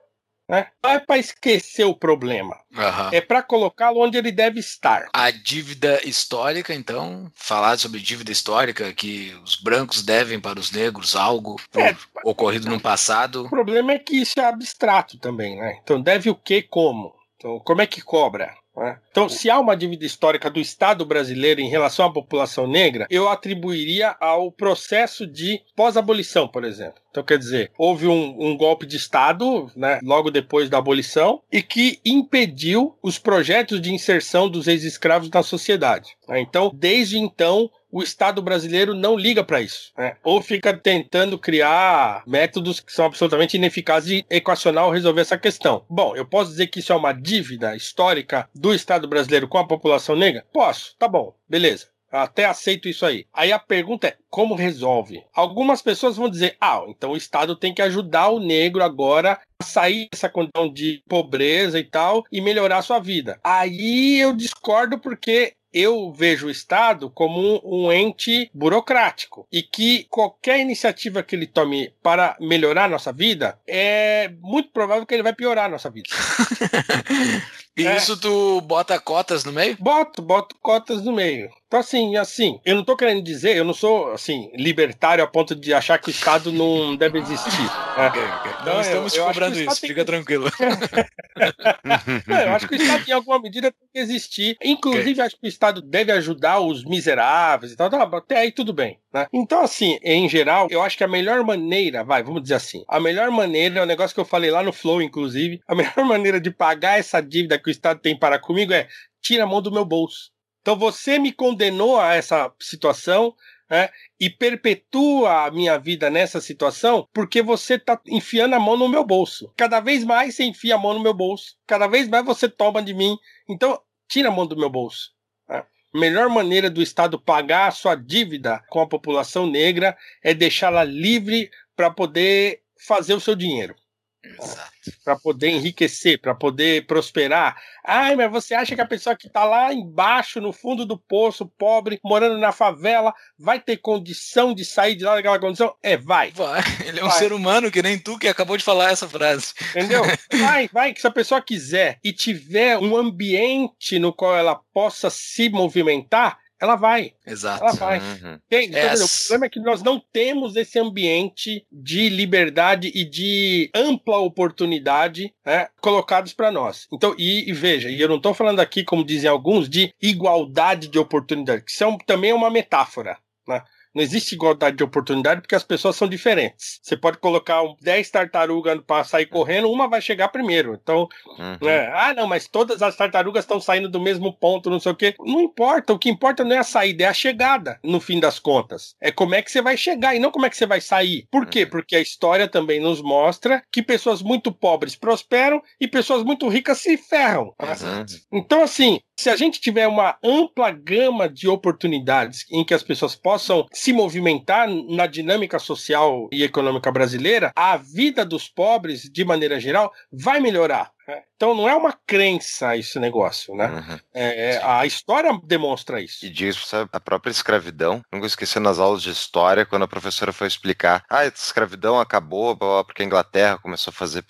Né? Não é para esquecer o problema,
Aham.
é para colocá-lo onde ele deve estar.
A dívida histórica, então, falar sobre dívida histórica, que os brancos devem para os negros algo
É.
ocorrido no passado.
O problema é que isso é abstrato também, né? Então, deve o que como? Então, como é que cobra? Né? Então, se há uma dívida histórica do Estado brasileiro em relação à população negra, eu atribuiria ao processo de pós-abolição, por exemplo. Então, quer dizer, houve um, um golpe de Estado, né, logo depois da abolição, e que impediu os projetos de inserção dos ex-escravos na sociedade. né? Então, desde então, o Estado brasileiro não liga para isso, né? ou fica tentando criar métodos que são absolutamente ineficazes de equacionar ou resolver essa questão. Bom, eu posso dizer que isso é uma dívida histórica do Estado brasileiro com a população negra? Posso, tá bom, beleza. Até aceito isso aí. Aí a pergunta é: como resolve? Algumas pessoas vão dizer: ah, então o Estado tem que ajudar o negro agora a sair dessa condição de pobreza e tal e melhorar a sua vida. Aí eu discordo porque eu vejo o Estado como um, um ente burocrático e que qualquer iniciativa que ele tome para melhorar a nossa vida é muito provável que ele vai piorar a nossa vida. [laughs]
E
É.
isso tu bota cotas no meio?
Boto, boto cotas no meio. Então, assim, assim, eu não tô querendo dizer, eu não sou, assim, libertário a ponto de achar que o Estado não deve existir. né?
Ok, ok. Não
Não,
estamos
eu- eu acho
cobrando isso, fica
que-
tranquilo. [laughs]
Não, eu acho que o Estado, em alguma medida, tem que existir. Inclusive, acho que o Estado deve ajudar os miseráveis e tal. Tá, até aí tudo bem. Né? Então, assim, em geral, eu acho que a melhor maneira, vai, vamos dizer assim, a melhor maneira, é um negócio que eu falei lá no Flow, inclusive, a melhor [laughs] maneira de pagar essa dívida que o Estado tem para comigo é tira a mão do meu bolso. Então você me condenou a essa situação, né? E perpetua a minha vida nessa situação porque você tá enfiando a mão no meu bolso. Cada vez mais você enfia a mão no meu bolso. Cada vez mais você toma de mim. Então, tira a mão do meu bolso. né? Melhor maneira do Estado pagar a sua dívida com a população negra é deixá-la livre para poder fazer o seu dinheiro. Para poder enriquecer, para poder prosperar. Ai, mas você acha que a pessoa que está lá embaixo, no fundo do poço, pobre, morando na favela, vai ter condição de sair de lá daquela condição? É, vai.
Vai, [laughs] ele é um
Vai.
ser humano que nem tu que acabou de falar essa frase.
Entendeu? [laughs] Vai, vai, que se a pessoa quiser e tiver um ambiente no qual ela possa se movimentar, ela vai.
Exato.
Ela vai.
Uhum.
É,
Então,
s-
O problema é que nós não temos esse ambiente de liberdade e de ampla oportunidade né, colocados para nós. Então, e, e veja, e eu não estou falando aqui, como dizem alguns, de igualdade de oportunidade, que isso é também é uma metáfora. Não existe igualdade de oportunidade porque as pessoas são diferentes. Você pode colocar um 10 tartarugas para sair correndo, uma vai chegar primeiro. Então,
Uhum.
é, ah, não, mas todas as tartarugas estão saindo do mesmo ponto, não sei o quê. Não importa, o que importa não é a saída, é a chegada, no fim das contas. É como é que você vai chegar e não como é que você vai sair. Por quê? Porque a história também nos mostra que pessoas muito pobres prosperam e pessoas muito ricas se ferram.
Uhum.
Então, assim, se a gente tiver uma ampla gama de oportunidades em que as pessoas possam se movimentar na dinâmica social e econômica brasileira, a vida dos pobres, de maneira geral, vai melhorar. Então não é uma crença esse negócio, né?
Uhum.
É, é, a história demonstra isso.
E sabe, a própria escravidão. Nunca esqueci nas aulas de história, quando a professora foi explicar: ah, a escravidão acabou porque a Inglaterra começou a fazer.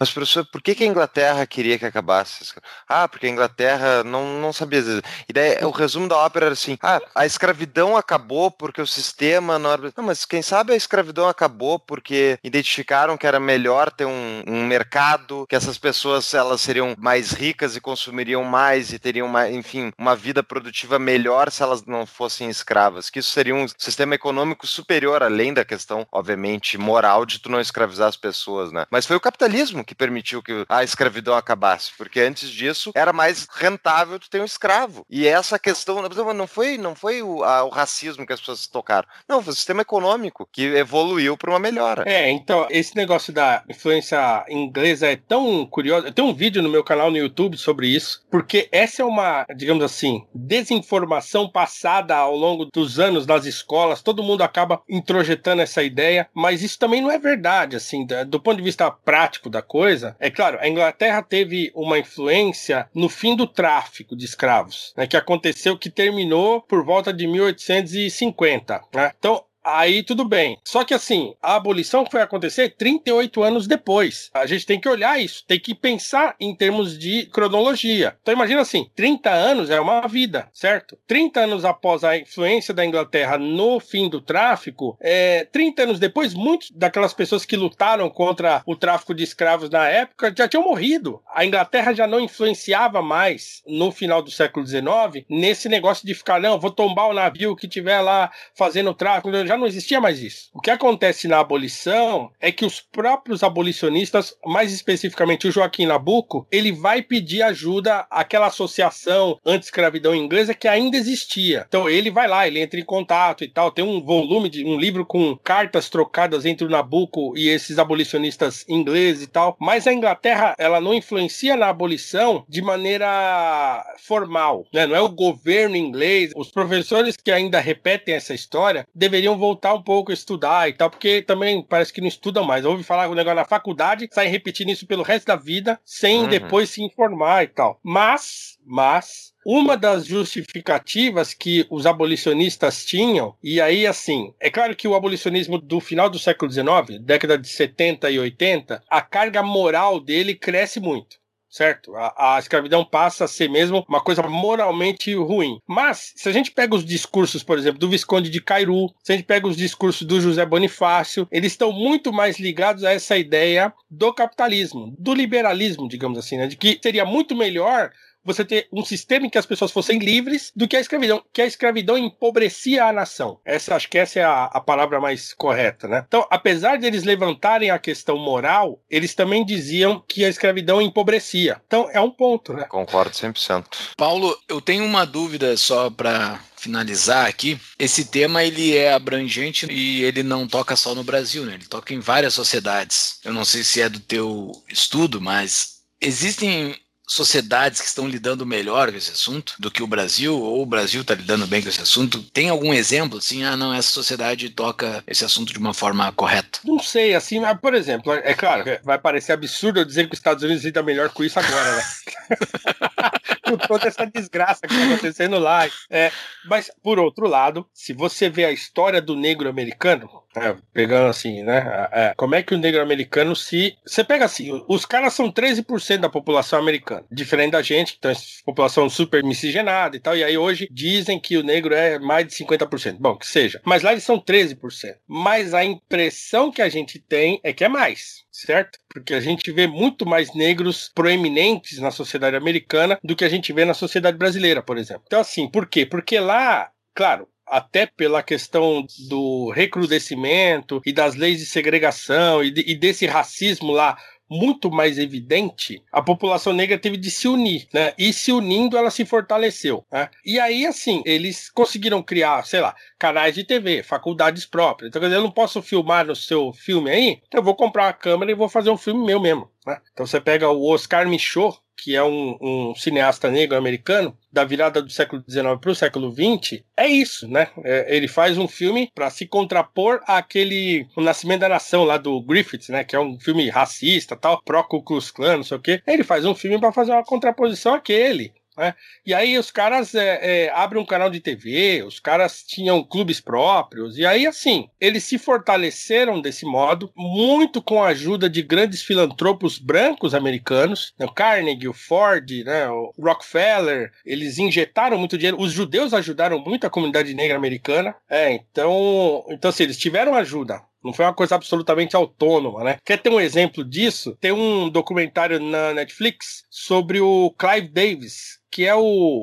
Mas, professor, por que, que a Inglaterra queria que acabasse? Ah, porque a Inglaterra não, não sabia. E daí o resumo da ópera era assim: ah, a escravidão acabou porque o sistema não era. Não, mas quem sabe a escravidão acabou porque identificaram que era melhor ter um, um mercado, que essas pessoas elas seriam mais ricas e consumiriam mais e teriam mais, enfim, uma vida produtiva melhor se elas não fossem escravas. Que isso seria um sistema econômico superior, além da questão, obviamente, moral de tu não escravizar as pessoas, né? Mas foi o capitalismo que permitiu que a escravidão acabasse, porque antes disso era mais rentável tu ter um escravo. E essa questão não foi, não foi o, a- o racismo que as pessoas tocaram. Não, foi o sistema econômico que evoluiu para uma melhora.
É, então, esse negócio da influência inglesa é tão curioso. Tenho um no meu canal no YouTube sobre isso, porque essa é uma, digamos assim, desinformação passada ao longo dos anos nas escolas. Todo mundo acaba introjetando essa ideia, mas isso também não é verdade, assim, do ponto de vista prático da coisa. É claro, a Inglaterra teve uma influência no fim do tráfico de escravos, né, que aconteceu, que terminou por volta de 1850. né? Então, Aí tudo bem. Só que assim, a abolição foi acontecer 38 anos depois. A gente tem que olhar isso, tem que pensar em termos de cronologia. Então imagina assim, 30 anos é uma vida, certo? 30 anos após a influência da Inglaterra no fim do tráfico, é, 30 anos depois, muitas daquelas pessoas que lutaram contra o tráfico de escravos na época já tinham morrido. A Inglaterra já não influenciava mais no final do século XIX nesse negócio de ficar, não, vou tombar o navio que tiver lá fazendo tráfico, já não existia mais isso. O que acontece na abolição é que os próprios abolicionistas, mais especificamente o Joaquim Nabuco, ele vai pedir ajuda àquela associação anti-escravidão inglesa que ainda existia. Então ele vai lá, ele entra em contato e tal, tem um volume de um livro com cartas trocadas entre o Nabuco e esses abolicionistas ingleses e tal, mas a Inglaterra, ela não influencia na abolição de maneira formal, né? Não é o governo inglês, os professores que ainda repetem essa história deveriam voltar um pouco a estudar e tal, porque também parece que não estudam mais. Ouve falar o negócio na faculdade, saem repetindo isso pelo resto da vida, sem
Uhum.
depois se informar e tal. Mas, mas, uma das justificativas que os abolicionistas tinham, e aí assim, é claro que o abolicionismo do final do século XIX, década de 70 e 80, a carga moral dele cresce muito certo? A, a, escravidão passa a ser mesmo uma coisa moralmente ruim. Mas, se a gente pega os discursos, por exemplo, do Visconde de Cairu, se a gente pega os discursos do José Bonifácio, eles estão muito mais ligados a essa ideia do capitalismo, do liberalismo, digamos assim, né? De que seria muito melhor você ter um sistema em que as pessoas fossem livres do que a escravidão, que a escravidão empobrecia a nação. Essa, acho que essa é a, a palavra mais correta, né? Então, apesar de eles levantarem a questão moral, eles também diziam que a escravidão empobrecia. Então, é um ponto, né?
Concordo 100%.
Paulo, eu tenho uma dúvida só para finalizar aqui, esse tema ele é abrangente e ele não toca só no Brasil, né? Ele toca em várias sociedades. Eu não sei se é do teu estudo, mas existem sociedades que estão lidando melhor com esse assunto do que o Brasil, ou o Brasil está lidando bem com esse assunto? Tem algum exemplo, assim, ah, não, essa sociedade toca esse assunto de uma forma correta?
Não sei, assim, mas, por exemplo, é claro, vai parecer absurdo eu dizer que os Estados Unidos lidam melhor com isso agora, né? [laughs] com toda essa desgraça que está acontecendo lá. É, mas, por outro lado, se você vê a história do negro americano, é, pegando assim, né? É, como é que o negro americano se. Você pega assim, os caras são 13% da população americana, diferente da gente, que tem população super miscigenada e tal, e aí hoje dizem que o negro é mais de 50%. Bom, que seja. Mas lá eles são 13%. Mas a impressão que a gente tem é que é mais certo? Porque a gente vê muito mais negros proeminentes na sociedade americana do que a gente vê na sociedade brasileira, por exemplo. Então, assim, por quê? Porque lá, claro, até pela questão do recrudescimento e das leis de segregação e, de, e desse racismo lá muito mais evidente, a população negra teve de se unir, né? E se unindo, ela se fortaleceu. Né? E aí, assim, eles conseguiram criar, sei lá, canais de TV, faculdades próprias. Então, quer dizer, eu não posso filmar no seu filme aí, então eu vou comprar uma câmera e vou fazer um filme meu mesmo. Né? Então você pega o Oscar Michaud, que é um, um, cineasta negro americano, da virada do século XIX para o século XX, é isso, né? É, ele faz um filme para se contrapor àquele O Nascimento da Nação lá do Griffiths, né? Que é um filme racista, tal, pró-Ku Klux Klan, não sei o quê. Ele faz um filme para fazer uma contraposição àquele. Né? E aí os caras é, é, abrem um canal de TV, os caras tinham clubes próprios, e aí assim, eles se fortaleceram desse modo, muito com a ajuda de grandes filantropos brancos americanos, né? o Carnegie, o Ford, né? o Rockefeller, eles injetaram muito dinheiro, os judeus ajudaram muito a comunidade negra americana, é, então, então assim, eles tiveram ajuda, não foi uma coisa absolutamente autônoma, né? Quer ter um exemplo disso? Tem um documentário na Netflix sobre o Clive Davis, que é o,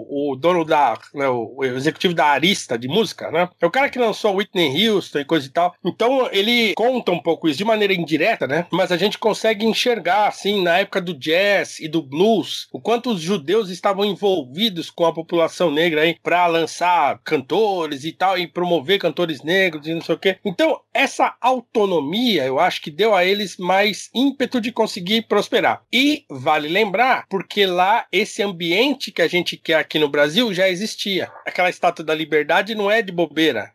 o dono da. Né, o executivo da Arista de música, né? É o cara que lançou Whitney Houston e coisa e tal. Então ele conta um pouco isso de maneira indireta, né? Mas a gente consegue enxergar, assim, na época do jazz e do blues, o quanto os judeus estavam envolvidos com a população negra aí para lançar cantores e tal, e promover cantores negros e não sei o quê. Então, essa autonomia, eu acho que deu a eles mais ímpeto de conseguir prosperar. E vale lembrar, porque lá esse ambiente que que a gente quer aqui no Brasil já existia. Aquela estátua da liberdade não é de bobeira.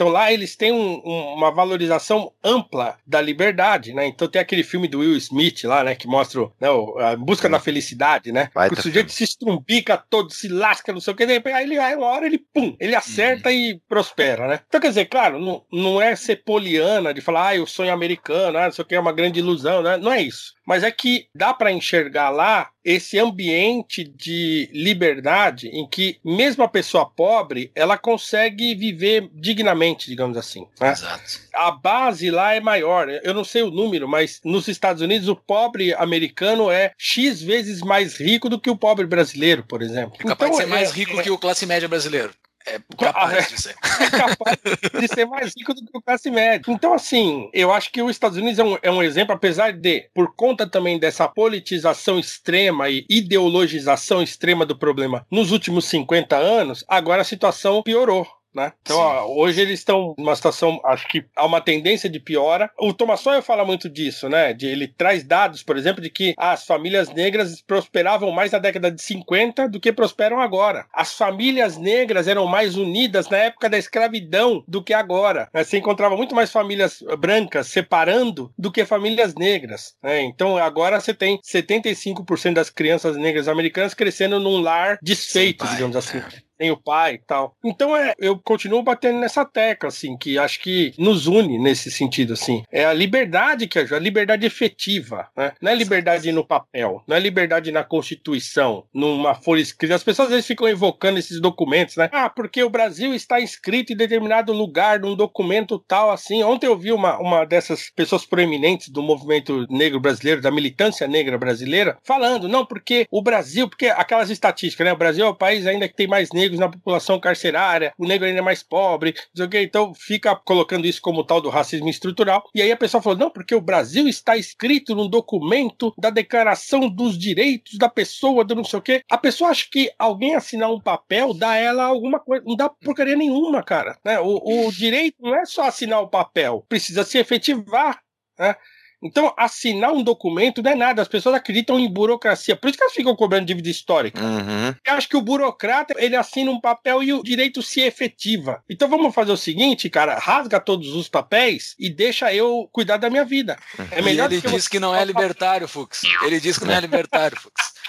Então lá eles têm um, um, uma valorização ampla da liberdade, né? Então tem aquele filme do Will Smith lá, né? Que mostra né, a busca da felicidade, né? Vai o sujeito se estrumbica todo, se lasca, não sei o que, aí ele aí uma hora ele pum, ele acerta e prospera, né? Então quer dizer, claro, não, não é ser poliana de falar, ah, o sonho americano, ah, isso aqui é uma grande ilusão, né? Não é isso mas é que dá para enxergar lá esse ambiente de liberdade em que mesmo a pessoa pobre ela consegue viver dignamente, digamos assim. Né?
Exato.
A base lá é maior. Eu não sei o número, mas nos Estados Unidos o pobre americano é x vezes mais rico do que o pobre brasileiro, por exemplo.
É capaz então, de ser mais é, rico é, que o classe média brasileiro. É capaz de ser. [laughs]
é capaz de ser mais rico do que o classe média. Então, assim, eu acho que os Estados Unidos é um, é um exemplo, apesar de, por conta também dessa politização extrema e ideologização extrema do problema nos últimos 50 anos, agora a situação piorou. Né? Então, ó, hoje eles estão numa situação, acho que há uma tendência de piora. O Thomas Sawyer fala muito disso, né? De, ele traz dados, por exemplo, de que as famílias negras prosperavam mais na década de 50 do que prosperam agora. As famílias negras eram mais unidas na época da escravidão do que agora. Né? Você encontrava muito mais famílias brancas separando do que famílias negras. Né? Então, agora você tem 75% das crianças negras americanas crescendo num lar desfeito, digamos assim. É. tem o pai e tal. Então é, eu continuo batendo nessa tecla, assim, que acho que nos une nesse sentido, assim. É a liberdade que ajuda, a liberdade efetiva, né? Não é liberdade no papel, não é liberdade na Constituição, numa folha escrita. As pessoas às vezes ficam evocando esses documentos, né? Ah, porque o Brasil está inscrito em determinado lugar, num documento tal, assim. Ontem eu vi uma, uma dessas pessoas proeminentes do movimento negro brasileiro, da militância negra brasileira, falando, não, porque o Brasil, porque aquelas estatísticas, né? O Brasil é o país ainda que tem mais negros na população carcerária, o negro ainda é mais pobre, não sei. Então fica colocando isso como tal do racismo estrutural. E aí a pessoa falou, não, porque o Brasil está escrito num documento da Declaração dos Direitos da Pessoa, do não sei o quê. A pessoa acha que alguém assinar um papel dá ela alguma coisa, não dá porcaria nenhuma, cara. Né? O, o direito não é só assinar o papel, precisa se efetivar. Né? Então, assinar um documento não é nada. As pessoas acreditam em burocracia. Por isso que elas ficam cobrando dívida histórica.
Uhum.
Eu acho que o burocrata, ele assina um papel e o direito se efetiva. Então vamos fazer o seguinte, cara, rasga todos os papéis e deixa eu cuidar da minha vida. É melhor
e ele
que
diz que não é libertário, Fux. Ele diz que não é [laughs] libertário, Fux.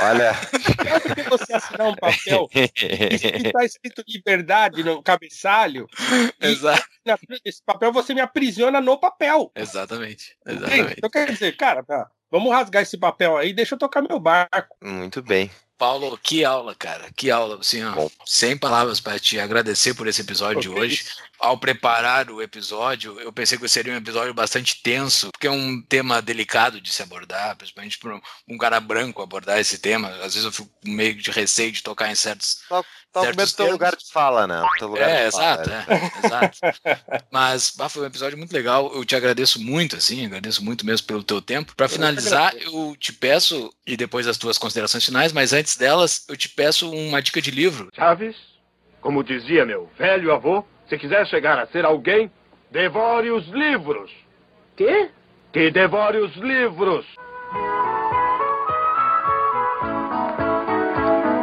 Olha.
do que você assinar um papel que está escrito liberdade no cabeçalho
Exato.
na desse papel você me aprisiona no papel.
Exatamente. Exatamente.
Então quer dizer, cara, tá, vamos rasgar esse papel aí, deixa eu tocar meu barco.
Muito bem.
Paulo, que aula, cara. Que aula. Assim, ó,
Bom.
sem palavras para te agradecer por esse episódio de
Ok.
hoje. Ao preparar o episódio, eu pensei que seria um episódio bastante tenso, porque é um tema delicado de se abordar, principalmente para um, cara branco abordar esse tema. Às vezes eu fico com meio de receio de tocar em certos
Tá
Certos
mesmo teu lugar de fala, né? Teu lugar
É,
de fala,
exato, é, exato. Mas bah, foi um episódio muito legal. Eu te agradeço muito, assim, agradeço muito mesmo pelo teu tempo. Para finalizar, eu te peço, e depois as tuas considerações finais, mas antes delas, eu te peço uma dica de livro.
Chaves, como dizia meu velho avô, se quiser chegar a ser alguém, devore os livros.
Quê?
Que devore os livros.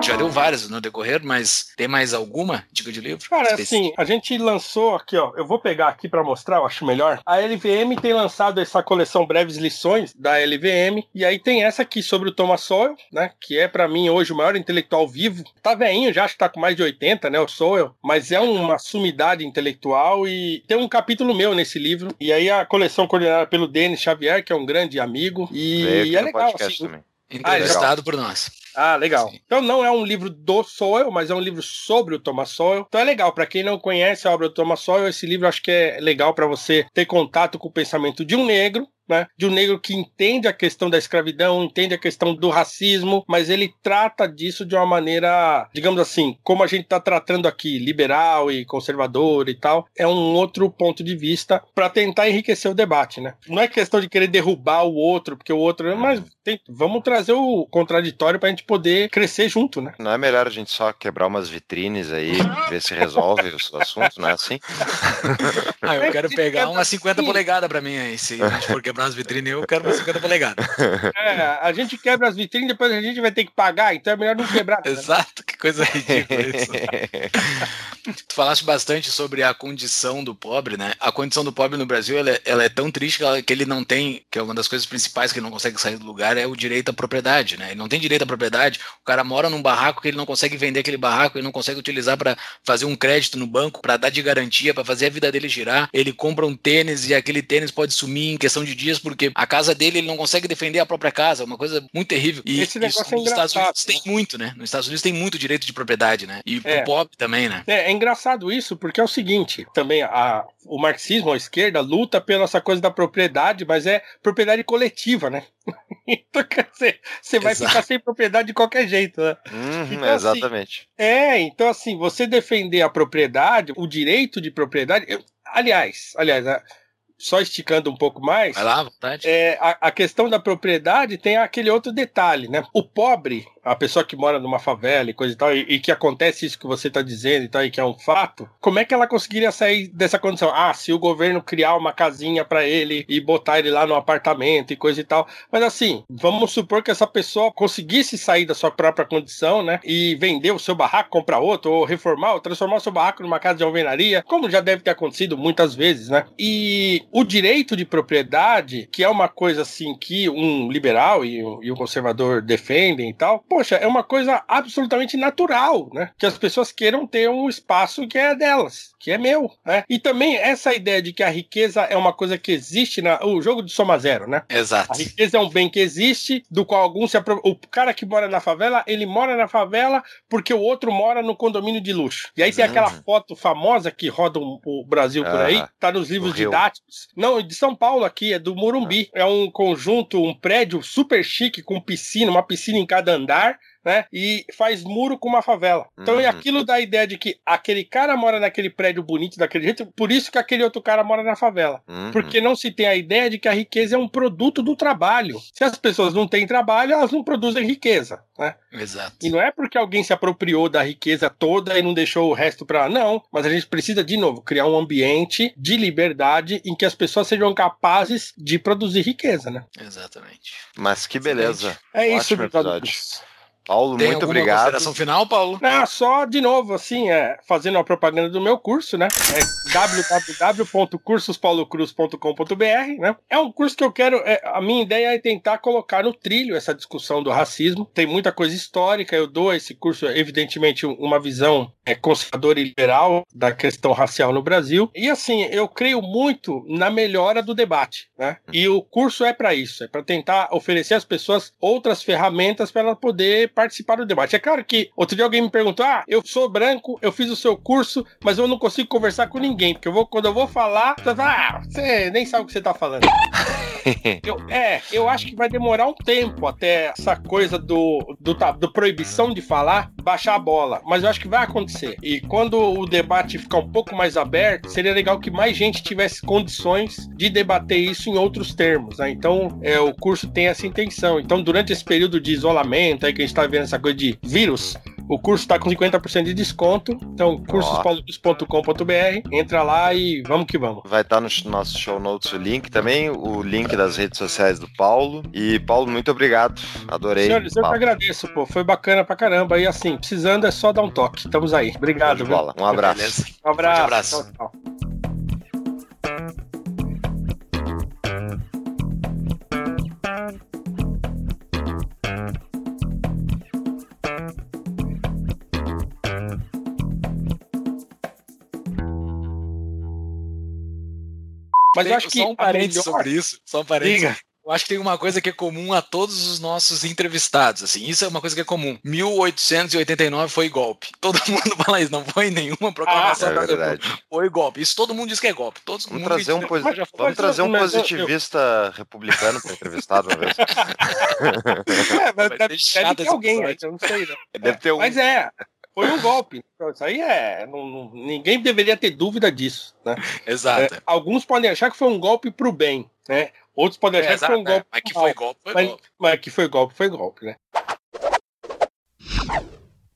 Já deu várias no decorrer, mas tem mais alguma dica de livro?
Cara,
Específica?
assim, a gente lançou aqui, ó. Eu vou pegar aqui pra mostrar, eu acho melhor. A LVM tem lançado essa coleção Breves Lições da LVM. E aí tem essa aqui sobre o Thomas Sowell, né? Que é pra mim hoje o maior intelectual vivo. Tá veinho, já acho que tá com mais de 80, né? O Sowell. Mas é uma sumidade intelectual e tem um capítulo meu nesse livro. E aí a coleção coordenada pelo Denis Xavier, que é um grande amigo. E,
aqui
é legal, assim.
também.
Entrevistado por nós.
Ah, legal.
Sim.
Então não é um livro do Sowell, mas é um livro sobre o Thomas Sowell. Então é legal para quem não conhece a obra do Thomas Sowell, esse livro acho que é legal para você ter contato com o pensamento de um negro, né? De um negro que entende a questão da escravidão, entende a questão do racismo, mas ele trata disso de uma maneira, digamos assim, como a gente está tratando aqui, liberal e conservador e tal. É um outro ponto de vista para tentar enriquecer o debate, né? Não é questão de querer derrubar o outro, porque o outro, mas tem- vamos trazer o contraditório para a gente poder crescer junto, né?
Não é melhor a gente só quebrar umas vitrines aí, ver se resolve os assuntos, não é assim?
Ah, eu quero pegar
Sim.
uma 50 polegadas pra mim aí. Se a gente for quebrar as vitrines, eu quero uma 50 polegadas. [laughs]
É, a gente quebra as vitrines, depois a gente vai ter que pagar, então é melhor não quebrar. né?
Exato, que coisa ridícula isso. [laughs] Tu falaste bastante sobre a condição do pobre, né? A condição do pobre no Brasil ela é, ela é tão triste que, ela- que ele não tem, que é uma das coisas principais que ele não consegue sair do lugar, é o direito à propriedade, né? Ele não tem direito à propriedade, o cara mora num barraco que ele não consegue vender aquele barraco, ele não consegue utilizar para fazer um crédito no banco, para dar de garantia, para fazer a vida dele girar. Ele compra um tênis e aquele tênis pode sumir em questão de dias porque a casa dele ele não consegue defender a própria casa, é uma coisa muito terrível. E
Esse negócio
isso
é
nos Estados Unidos tem muito, né? Nos Estados Unidos tem muito direito de propriedade, né? E
É.
pobre também, né?
É, é engraçado isso, porque é o seguinte, também a, o marxismo, a esquerda, luta pela essa coisa da propriedade, mas é propriedade coletiva, né? [laughs] então, quer dizer, você vai
Exato.
ficar sem propriedade de qualquer jeito, né?
Uhum,
Então, assim,
exatamente.
É, então assim, você defender a propriedade, o direito de propriedade, eu- aliás, aliás, a- só esticando um pouco mais,
Vai lá, vontade.
é, a, a questão da propriedade tem aquele outro detalhe, né? O pobre, a pessoa que mora numa favela e coisa e tal, e, e que acontece isso que você está dizendo e tal, e que é um fato, como é que ela conseguiria sair dessa condição? Ah, se o governo criar uma casinha para ele e botar ele lá no apartamento e coisa e tal. Mas assim, vamos supor que essa pessoa conseguisse sair da sua própria condição, né? E vender o seu barraco, comprar outro, ou reformar, ou transformar o seu barraco numa casa de alvenaria, como já deve ter acontecido muitas vezes, né? E o direito de propriedade, que é uma coisa assim que um liberal e um, e um conservador defendem e tal, poxa, é uma coisa absolutamente natural, né? Que as pessoas queiram ter um espaço que é delas, que é meu, né? E também essa ideia de que a riqueza é uma coisa que existe na o jogo de soma zero, né?
Exato.
A riqueza é um bem que existe, do qual alguns se apro... O cara que mora na favela, ele mora na favela porque o outro mora no condomínio de luxo. E aí tem aquela foto famosa que roda o Brasil por aí,
Aham.
tá nos livros
Do
Não, de São Paulo aqui, é do Morumbi. É um conjunto, um prédio super chique com piscina, uma piscina em cada andar. Né? E faz muro com uma favela. Então, é
Uhum.
aquilo dá a ideia de que aquele cara mora naquele prédio bonito daquele jeito, por isso que aquele outro cara mora na favela.
Uhum.
Porque não se tem a ideia de que a riqueza é um produto do trabalho. Se as pessoas não têm trabalho, elas não produzem riqueza. Né?
Exato.
E não é porque alguém se apropriou da riqueza toda e não deixou o resto para não, mas a gente precisa de novo criar um ambiente de liberdade em que as pessoas sejam capazes de produzir riqueza, né?
Exatamente.
Mas que beleza.
É isso,
Ótimo episódio.
amigos.
Paulo,
Tem
muito obrigado.
consideração final, Paulo?
Ah, só de novo, assim, é, fazendo uma propaganda do meu curso, né? É www.cursospaulo.cruz.com.br, né? É um curso que eu quero. é, a minha ideia é tentar colocar no trilho essa discussão do racismo. Tem muita coisa histórica. Eu dou esse curso, evidentemente, uma visão é, conservadora e liberal da questão racial no Brasil. E assim, eu creio muito na melhora do debate, né? E o curso é para isso, é para tentar oferecer às pessoas outras ferramentas para elas poder participar do debate. É claro que outro dia alguém me perguntou: "Ah, eu sou branco, eu fiz o seu curso, mas eu não consigo conversar com ninguém, porque eu vou quando eu vou falar, você fala, ah, você nem sabe o que você tá falando". [laughs] Eu- é, eu acho que vai demorar um tempo até essa coisa do, do, do proibição de falar baixar a bola. Mas eu acho que vai acontecer. E quando o debate ficar um pouco mais aberto, seria legal que mais gente tivesse condições de debater isso em outros termos. né? Então, é, o curso tem essa intenção. Então, durante esse período de isolamento, aí que a gente tá vendo essa coisa de vírus. O curso está com 50% de desconto. Então, cursospaulos.com.br. Entra lá e vamos que vamos.
Vai estar no nosso show notes o link também, o link das redes sociais do Paulo. E, Paulo, muito obrigado. Adorei.
Senhores, eu que agradeço, pô. Foi bacana pra caramba. E assim, precisando é só dar um toque. Estamos aí. Obrigado, viu?
bola. Um abraço.
Beleza.
Um abraço.
Forte abraço.
Tchau, tchau. Mas
Tem-
eu acho que
só um
a
parênteses
melhor-
sobre isso. Só um parênteses.
Diga.
Eu acho que tem uma coisa que é comum a todos os nossos entrevistados, assim. Isso é uma coisa que é comum. 1889 foi golpe. [laughs] Todo mundo fala isso, não foi nenhuma proclamação
É
da
verdade.
Foi golpe. Isso todo mundo diz que é golpe. Todos
Vamos
mundo
trazer um,
diz-
posi- vamos trazer um
eu- eu-
positivista republicano para entrevistar uma vez. [laughs]
É, mas deve, deve ter alguém, eu não sei, né?
Deve ter um.
Mas é, foi um golpe. Então, Isso aí é. não- não- ninguém deveria ter dúvida disso. Né? [laughs]
Exato.
É, alguns podem achar que foi um golpe pro bem, né? Outros podem achar
É,
que foi um
é.
golpe
Mas que foi golpe, foi
Mas,
golpe.
mas que foi golpe, foi golpe, né?